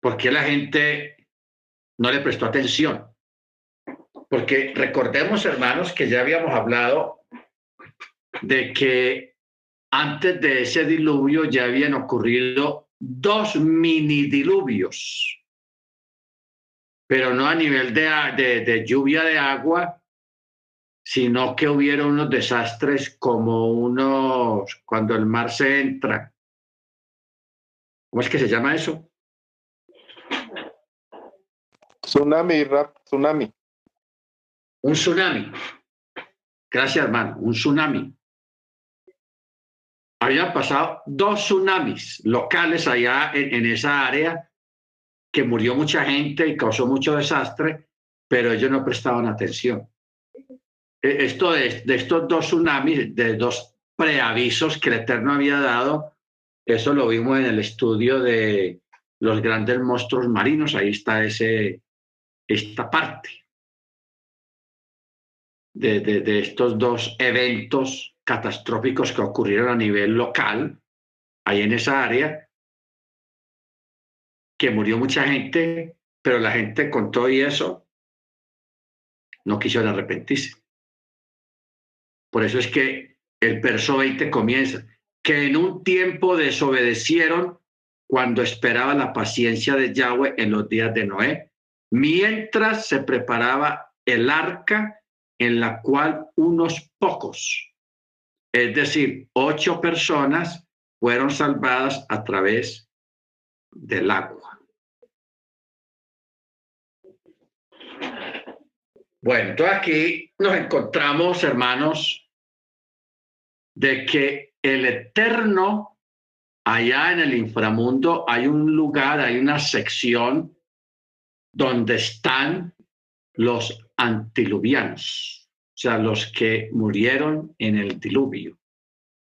¿Por qué la gente no le prestó atención? Porque recordemos, hermanos, que ya habíamos hablado de que antes de ese diluvio ya habían ocurrido dos mini diluvios, pero no a nivel de, de, de lluvia de agua, sino que hubiera unos desastres como unos, cuando el mar se entra. ¿Cómo es que se llama eso? Tsunami, rap, tsunami. Un tsunami. Gracias, hermano. Un tsunami. Habían pasado dos tsunamis locales allá en, en esa área que murió mucha gente y causó mucho desastre, pero ellos no prestaban atención. Esto de, estos dos tsunamis, de dos preavisos que el Eterno había dado, eso lo vimos en el estudio de los grandes monstruos marinos, ahí está ese, esta parte de, de estos dos eventos catastróficos que ocurrieron a nivel local, ahí en esa área, que murió mucha gente, pero la gente con todo y eso no quisieron arrepentirse. Por eso es que el verso 20 comienza, que en un tiempo desobedecieron cuando esperaba la paciencia de Yahweh en los días de Noé, mientras se preparaba el arca en la cual unos pocos, es decir, ocho personas, fueron salvadas a través del agua. Bueno, entonces aquí nos encontramos, hermanos, de que el eterno, allá en el inframundo, hay un lugar, hay una sección donde están los antiluvianos, o sea, los que murieron en el diluvio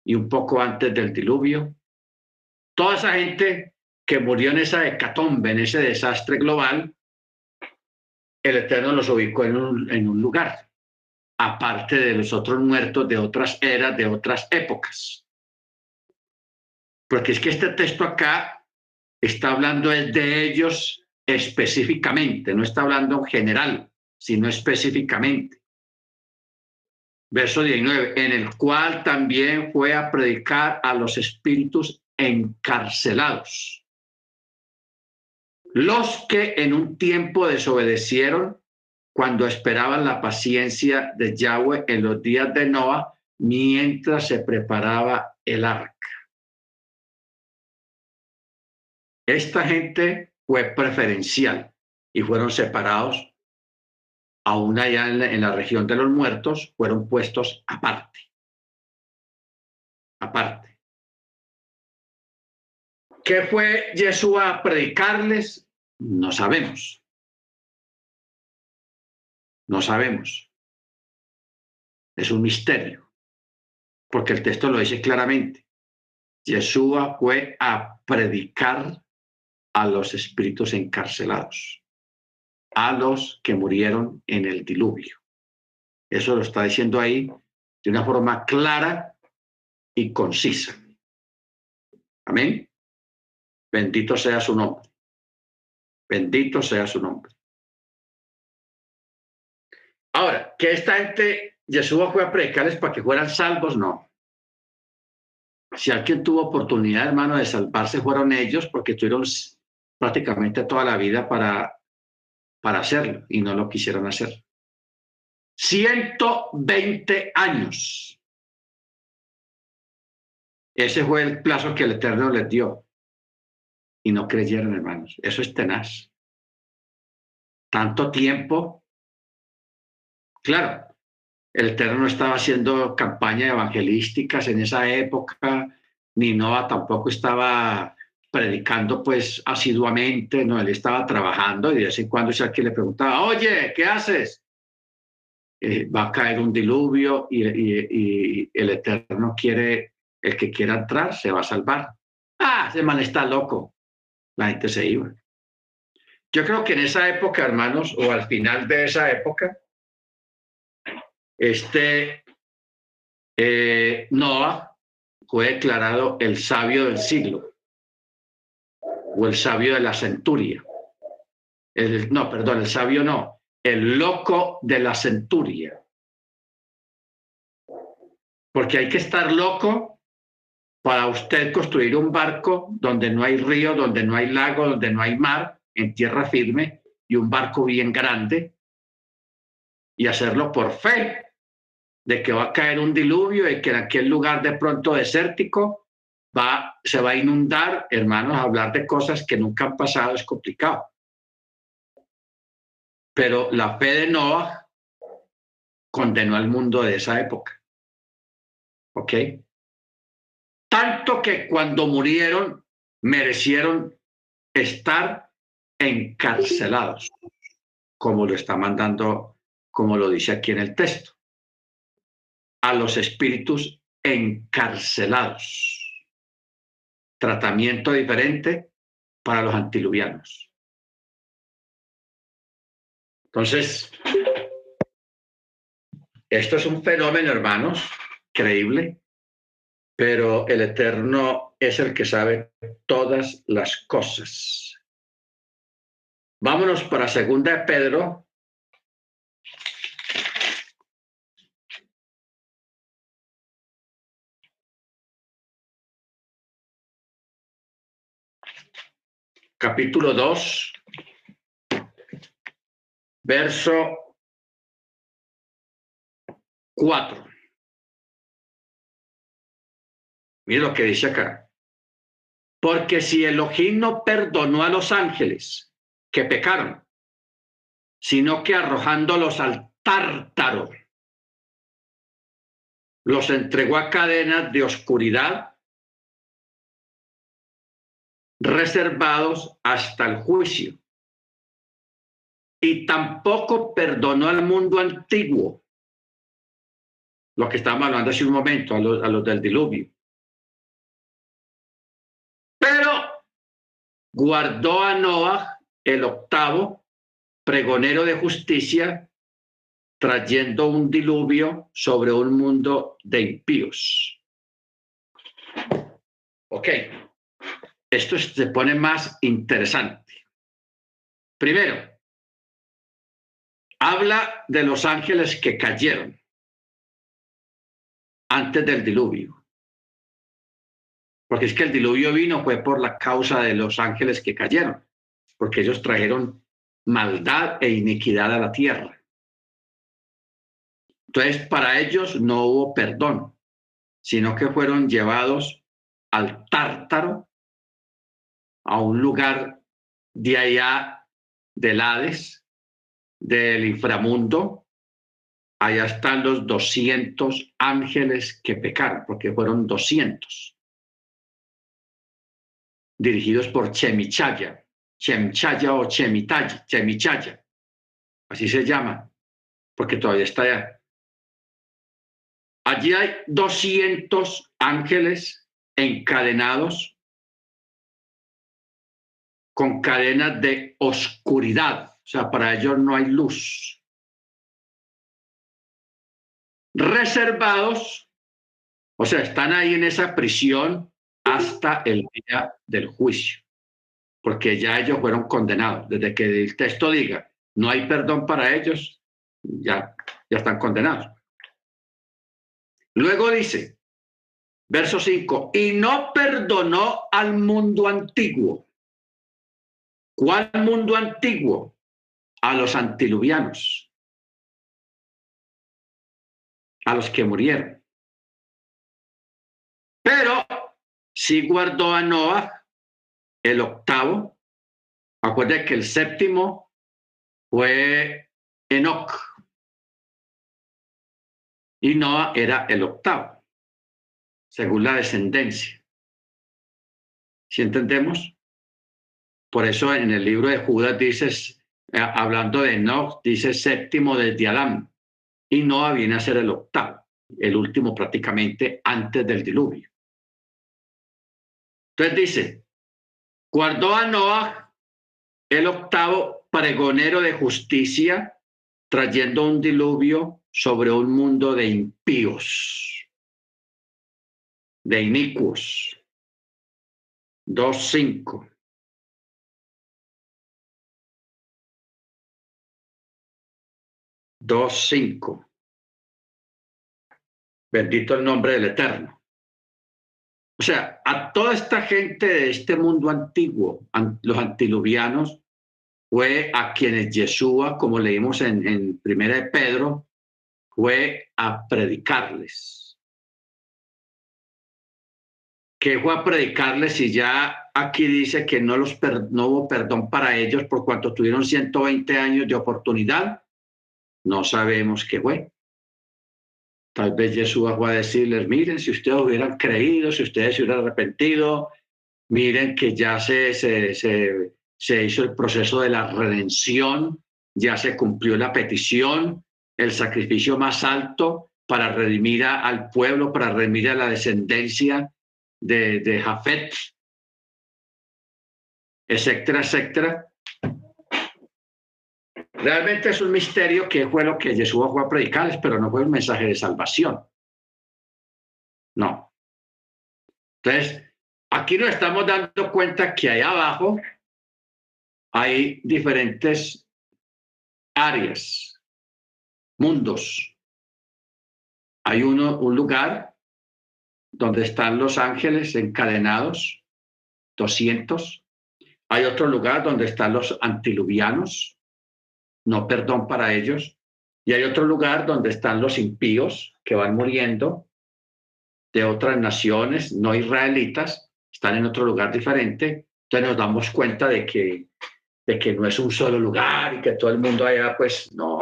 y un poco antes del diluvio. Toda esa gente que murió en esa hecatombe, en ese desastre global, el Eterno los ubicó en un, en un lugar aparte de los otros muertos de otras eras, de otras épocas. Porque es que este texto acá está hablando de ellos específicamente, no está hablando en general, sino específicamente. Verso 19, en el cual también fue a predicar a los espíritus encarcelados, los que en un tiempo desobedecieron cuando esperaban la paciencia de Yahweh en los días de Noah, mientras se preparaba el arca. Esta gente fue preferencial y fueron separados, aún allá en la, región de los muertos, fueron puestos aparte. Aparte. ¿Qué fue Jesús a predicarles? No sabemos. No sabemos. Es un misterio, porque el texto lo dice claramente. Yeshua fue a predicar a los espíritus encarcelados, a los que murieron en el diluvio. Eso lo está diciendo ahí de una forma clara y concisa. Amén. Bendito sea su nombre. Bendito sea su nombre. Ahora, que esta gente, Jesús fue a predicarles para que fueran salvos, no. Si alguien tuvo oportunidad, hermano, de salvarse, fueron ellos, porque tuvieron prácticamente toda la vida para, para hacerlo y no lo quisieron hacer. 120 años. Ese fue el plazo que el Eterno les dio. Y no creyeron, hermanos. Eso es tenaz. Tanto tiempo. Claro, el Eterno no estaba haciendo campaña evangelísticas en esa época, ni Noah tampoco estaba predicando pues asiduamente, no, él estaba trabajando y de vez en cuando alguien le preguntaba, oye, ¿qué haces? Eh, va a caer un diluvio y, y, el Eterno quiere, el que quiera entrar se va a salvar. Ah, ese man está loco. La gente se iba. Yo creo que en esa época, hermanos, o al final de esa época, este eh, Noah fue declarado el sabio del siglo o el sabio de la centuria. El, no, perdón, el sabio no, el loco de la centuria. Porque hay que estar loco para usted construir un barco donde no hay río, donde no hay lago, donde no hay mar, en tierra firme, y un barco bien grande, y hacerlo por fe, de que va a caer un diluvio y que en aquel lugar de pronto desértico va, se va a inundar, hermanos, hablar de cosas que nunca han pasado es complicado. Pero la fe de Noah condenó al mundo de esa época. ¿Ok? Tanto que cuando murieron merecieron estar encarcelados, como lo está mandando, como lo dice aquí en el texto, a los espíritus encarcelados tratamiento diferente para los antiluvianos. Entonces, esto es un fenómeno, hermanos, creíble, pero el Eterno es el que sabe todas las cosas. Vámonos para segunda de Pedro capítulo 2, verso 4. Mira lo que dice acá. Porque si Elohim no perdonó a los ángeles que pecaron, sino que arrojándolos al tártaro, los entregó a cadenas de oscuridad reservados hasta el juicio. Y tampoco perdonó al mundo antiguo, lo que estábamos hablando hace un momento, a los, del diluvio. Pero guardó a Noah, el octavo, pregonero de justicia, trayendo un diluvio sobre un mundo de impíos. Ok esto se pone más interesante. Primero, habla de los ángeles que cayeron antes del diluvio. Porque es que el diluvio vino fue por la causa de los ángeles que cayeron, porque ellos trajeron maldad e iniquidad a la tierra. Entonces, para ellos no hubo perdón, sino que fueron llevados al tártaro, a un lugar de allá del Hades, del inframundo. Allá están los 200 ángeles que pecaron, porque fueron 200 dirigidos por Chemichaya, Chemchaya o Chemitaya, Chemichaya, así se llama, porque todavía está allá. Allí hay 200 ángeles encadenados con cadenas de oscuridad, o sea, para ellos no hay luz. Reservados, o sea, están ahí en esa prisión hasta el día del juicio, porque ya ellos fueron condenados. Desde que el texto diga no hay perdón para ellos, ya, ya están condenados. Luego dice, verso 5, y no perdonó al mundo antiguo. ¿Cuál mundo antiguo? A los antiluvianos, a los que murieron. Pero sí guardó a Noah el octavo. Acuérdense que el séptimo fue Enoch. Y Noah era el octavo, según la descendencia. ¿Sí entendemos? Por eso en el libro de Judas dices, eh, hablando de Enoch, dice séptimo desde Adán. Y Noah viene a ser el octavo, el último prácticamente antes del diluvio. Entonces dice, guardó a Noah el octavo pregonero de justicia, trayendo un diluvio sobre un mundo de impíos, de inicuos. 2.5. Dos, cinco. Bendito el nombre del Eterno. O sea, a toda esta gente de este mundo antiguo, los antiluvianos, fue a quienes Yeshua, como leímos en, en Primera de Pedro, fue a predicarles. ¿Qué fue a predicarles y ya aquí dice que no, los no hubo perdón para ellos por cuanto tuvieron 120 años de oportunidad? No sabemos qué fue. Tal vez Jesús va a decirles, miren, si ustedes hubieran creído, si ustedes se hubieran arrepentido, miren que ya se, se, se, hizo el proceso de la redención, ya se cumplió la petición, el sacrificio más alto para redimir al pueblo, para redimir a la descendencia de, de Jafet, etcétera, etcétera. Realmente es un misterio que fue lo que Jesús fue a predicarles, pero no fue un mensaje de salvación. No. Entonces, aquí nos estamos dando cuenta que ahí abajo hay diferentes áreas, mundos. Hay uno, un lugar donde están los ángeles encadenados, 200. Hay otro lugar donde están los antiluvianos, no perdón para ellos. Y hay otro lugar donde están los impíos que van muriendo de otras naciones, no israelitas, están en otro lugar diferente. Entonces nos damos cuenta de que, de que no es un solo lugar y que todo el mundo allá, pues no.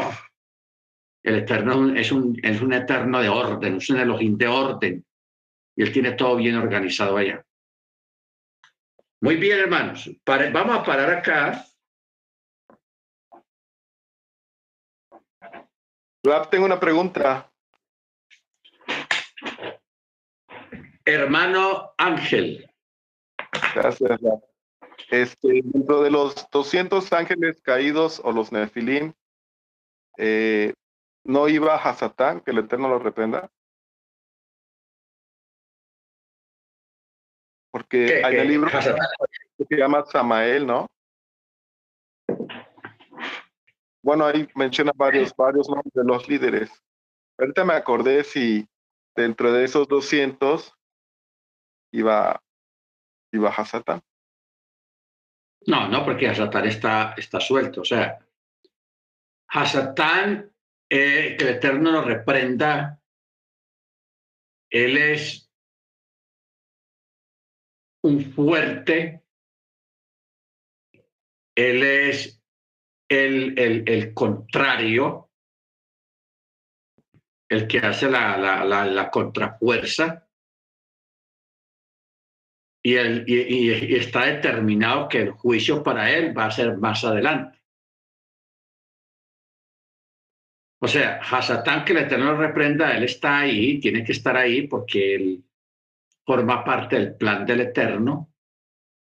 El Eterno es un, es un eterno de orden, es un Elohim de orden. Y Él tiene todo bien organizado allá. Muy bien, hermanos. vamos a parar acá Yo tengo una pregunta. Hermano Ángel. Gracias. Este, dentro de los 200 ángeles caídos o los nefilim, eh, ¿no iba a Satán, que el Eterno lo reprenda? Porque hay el libro que se llama Samael, ¿no? Bueno, ahí menciona varios, varios nombres de los líderes. Ahorita me acordé si dentro de esos 200 iba, iba Hasatán. No, no, porque Hasatán está, está suelto. O sea, Hasatán, eh, que el Eterno lo reprenda, él es un fuerte, él es el, el, el contrario, el que hace la, la, la, contrafuerza, y, el, y, está determinado que el juicio para él va a ser más adelante. O sea, Hasatán, que el Eterno reprenda, él está ahí, tiene que estar ahí porque él forma parte del plan del Eterno,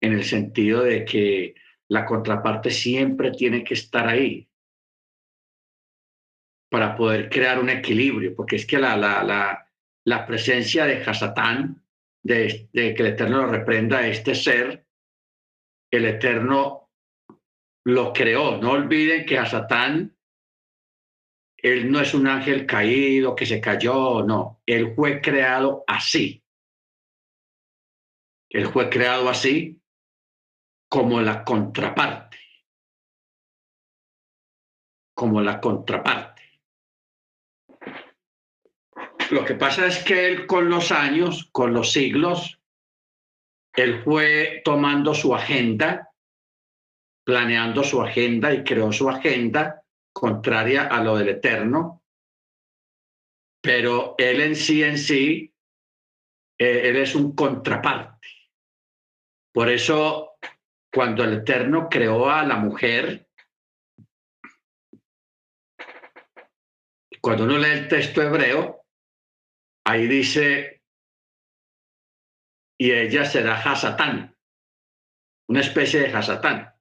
en el sentido de que la contraparte siempre tiene que estar ahí para poder crear un equilibrio, porque es que la, la, la, la presencia de Hasatán, de, de, que el Eterno lo reprenda a este ser, el Eterno lo creó. No olviden que Hasatán, él no es un ángel caído que se cayó, no, él fue creado así. Él fue creado así como la contraparte, como la contraparte. Lo que pasa es que él con los años, con los siglos, él fue tomando su agenda, planeando su agenda y creó su agenda contraria a lo del eterno, pero él en sí, en sí, eh, él es un contraparte. Por eso cuando el Eterno creó a la mujer, cuando uno lee el texto hebreo, ahí dice, y ella será Hasatán, una especie de Hasatán.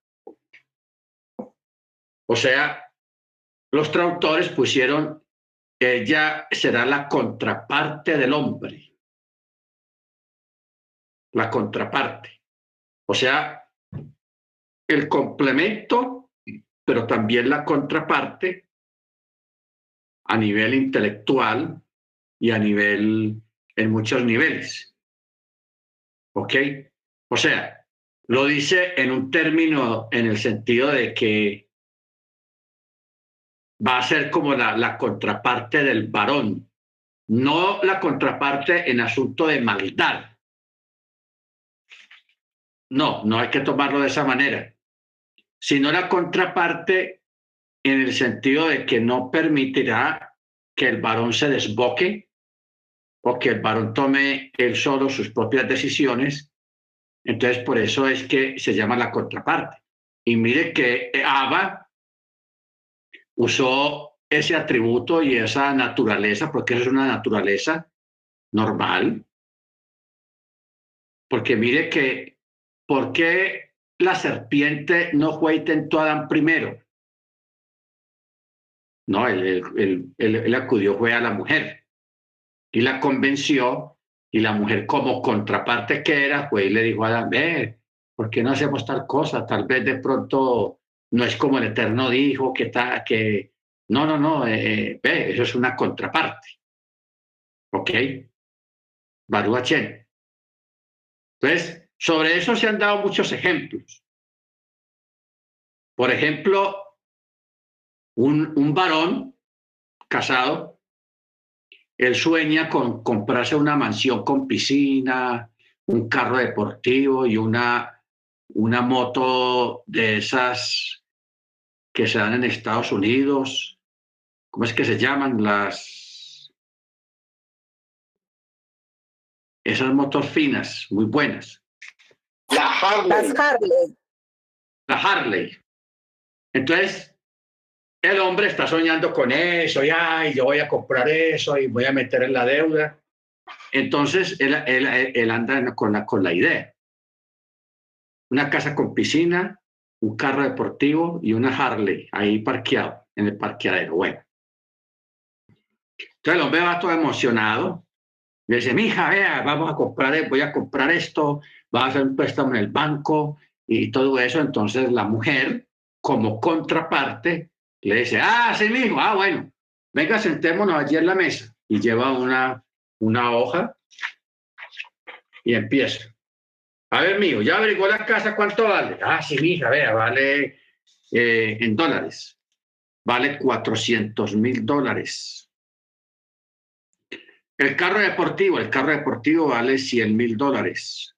O sea, los traductores pusieron, ella será la contraparte del hombre, la contraparte. O sea, el complemento, pero también la contraparte a nivel intelectual y a nivel, en muchos niveles. ¿Ok? O sea, lo dice en un término en el sentido de que va a ser como la, la contraparte del varón, no la contraparte en asunto de maldad. No, no hay que tomarlo de esa manera sino la contraparte en el sentido de que no permitirá que el varón se desboque o que el varón tome él solo sus propias decisiones. Entonces, por eso es que se llama la contraparte. Y mire que Abba usó ese atributo y esa naturaleza, porque es una naturaleza normal. Porque mire que, ¿por qué la serpiente no fue y tentó a Adán primero. No, él, acudió, fue a la mujer y la convenció y la mujer como contraparte que era, fue y le dijo a Adán, ve, ¿por qué no hacemos tal cosa? Tal vez de pronto no es como el Eterno dijo, que, está que no, no, no, eh, ve, eso es una contraparte. ¿Ok? Baruch Entonces, sobre eso se han dado muchos ejemplos. Por ejemplo, un, un varón casado, él sueña con comprarse una mansión con piscina, un carro deportivo y una, una moto de esas que se dan en Estados Unidos. ¿Cómo es que se llaman? Las... Esas motos finas, muy buenas. La Harley. Harley. La Harley. Entonces, el hombre está soñando con eso, y yo voy a comprar eso y voy a meter en la deuda. Entonces, él, él, él anda con la, con la idea. Una casa con piscina, un carro deportivo y una Harley ahí parqueado en el parqueadero. Bueno. Entonces el hombre va todo emocionado. Le dice, mija, vea, vamos a comprar, voy a comprar esto, va a hacer un préstamo en el banco y todo eso. Entonces la mujer, como contraparte, Le dice, ah, sí, mijo, ah, bueno, venga, sentémonos allí en la mesa. Y lleva una, una hoja y empieza. A ver, mijo, ya averiguó la casa, ¿cuánto vale? Ah, sí, mija, vea, vale eh, en dólares. Vale 400 mil dólares. El carro deportivo, el carro deportivo vale 100 mil dólares.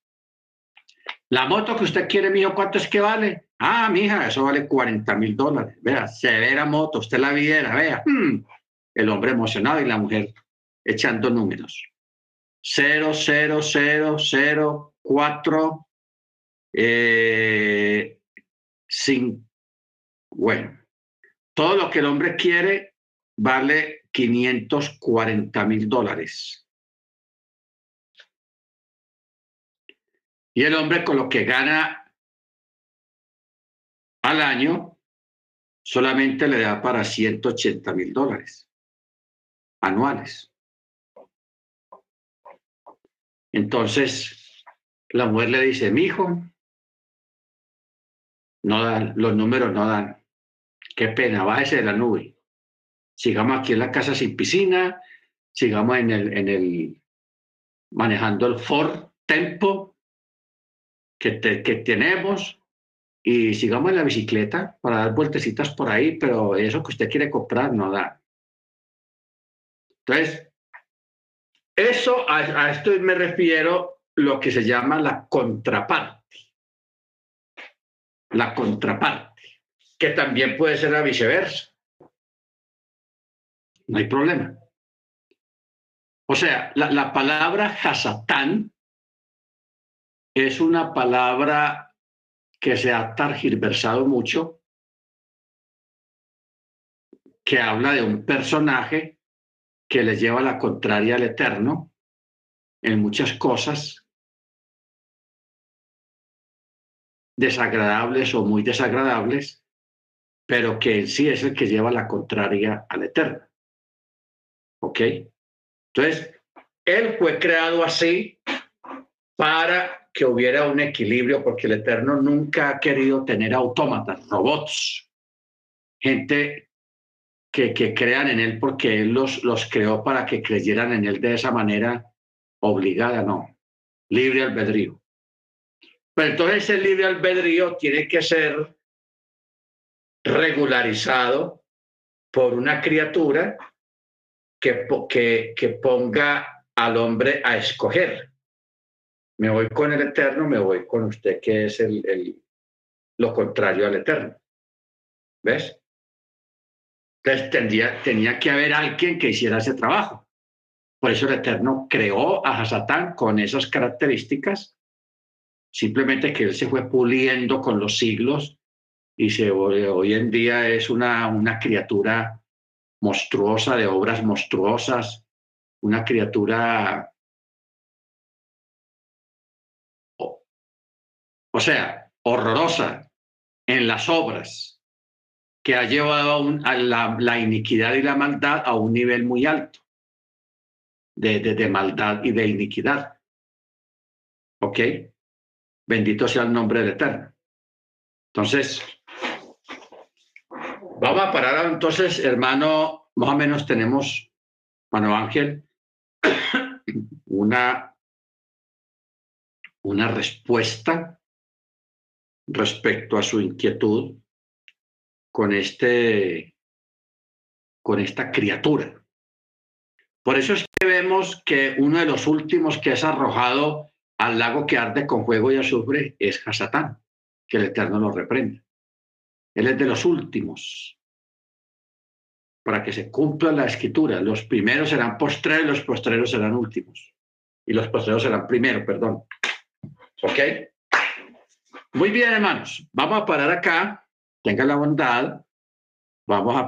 La moto que usted quiere, mijo, ¿cuánto es que vale? Ah, mija, eso vale 40 mil dólares. Vea, severa moto, usted la viera, vea. Hmm. El hombre emocionado y la mujer echando números. 0, 0, 0, 0, 4, eh, 5. Bueno, todo lo que el hombre quiere vale 540 mil dólares. Y el hombre con lo que gana al año solamente le da para 180 mil dólares anuales. Entonces, la mujer le dice, mi hijo, no dan, los números no dan. Qué pena, bájese de la nube. Sigamos aquí en la casa sin piscina, sigamos en el, en el manejando el Ford Tempo que, que tenemos y sigamos en la bicicleta para dar vueltecitas por ahí, pero eso que usted quiere comprar no da. Entonces, eso, a, a esto me refiero lo que se llama la contraparte. La contraparte, que también puede ser la viceversa. No hay problema. O sea, la, la palabra hasatán es una palabra que se ha targiversado mucho, que habla de un personaje que le lleva la contraria al eterno en muchas cosas desagradables o muy desagradables, pero que en sí es el que lleva la contraria al eterno. ¿Ok? Entonces, él fue creado así para que hubiera un equilibrio, porque el Eterno nunca ha querido tener autómatas, robots, gente que, que crean en Él porque Él los, los creó para que creyeran en Él de esa manera obligada, no, libre albedrío. Pero entonces el libre albedrío tiene que ser regularizado por una criatura que, que, que ponga al hombre a escoger me voy con el eterno, me voy con usted, que es el, el lo contrario al eterno. ¿Ves? Entonces tendría, tenía que haber alguien que hiciera ese trabajo. Por eso el Eterno creó a Hasatán con esas características, simplemente que él se fue puliendo con los siglos y se, hoy en día es una, una criatura monstruosa, de obras monstruosas, una criatura o sea, horrorosa en las obras, que ha llevado a, la, iniquidad y la maldad a un nivel muy alto de, de maldad y de iniquidad. ¿Ok? Bendito sea el nombre del Eterno. Entonces, vamos a parar entonces, hermano, más o menos tenemos, hermano Ángel, una, una respuesta respecto a su inquietud con, este, con esta criatura. Por eso es que vemos que uno de los últimos que es arrojado al lago que arde con fuego y azufre es Hasatán, que el Eterno lo reprende. Él es de los últimos. Para que se cumpla la escritura, los primeros serán postreros, los postreros serán últimos. Y los postreros serán primeros, perdón. ¿Ok? Muy bien, hermanos. Vamos a parar acá. Tengan la bondad. Vamos a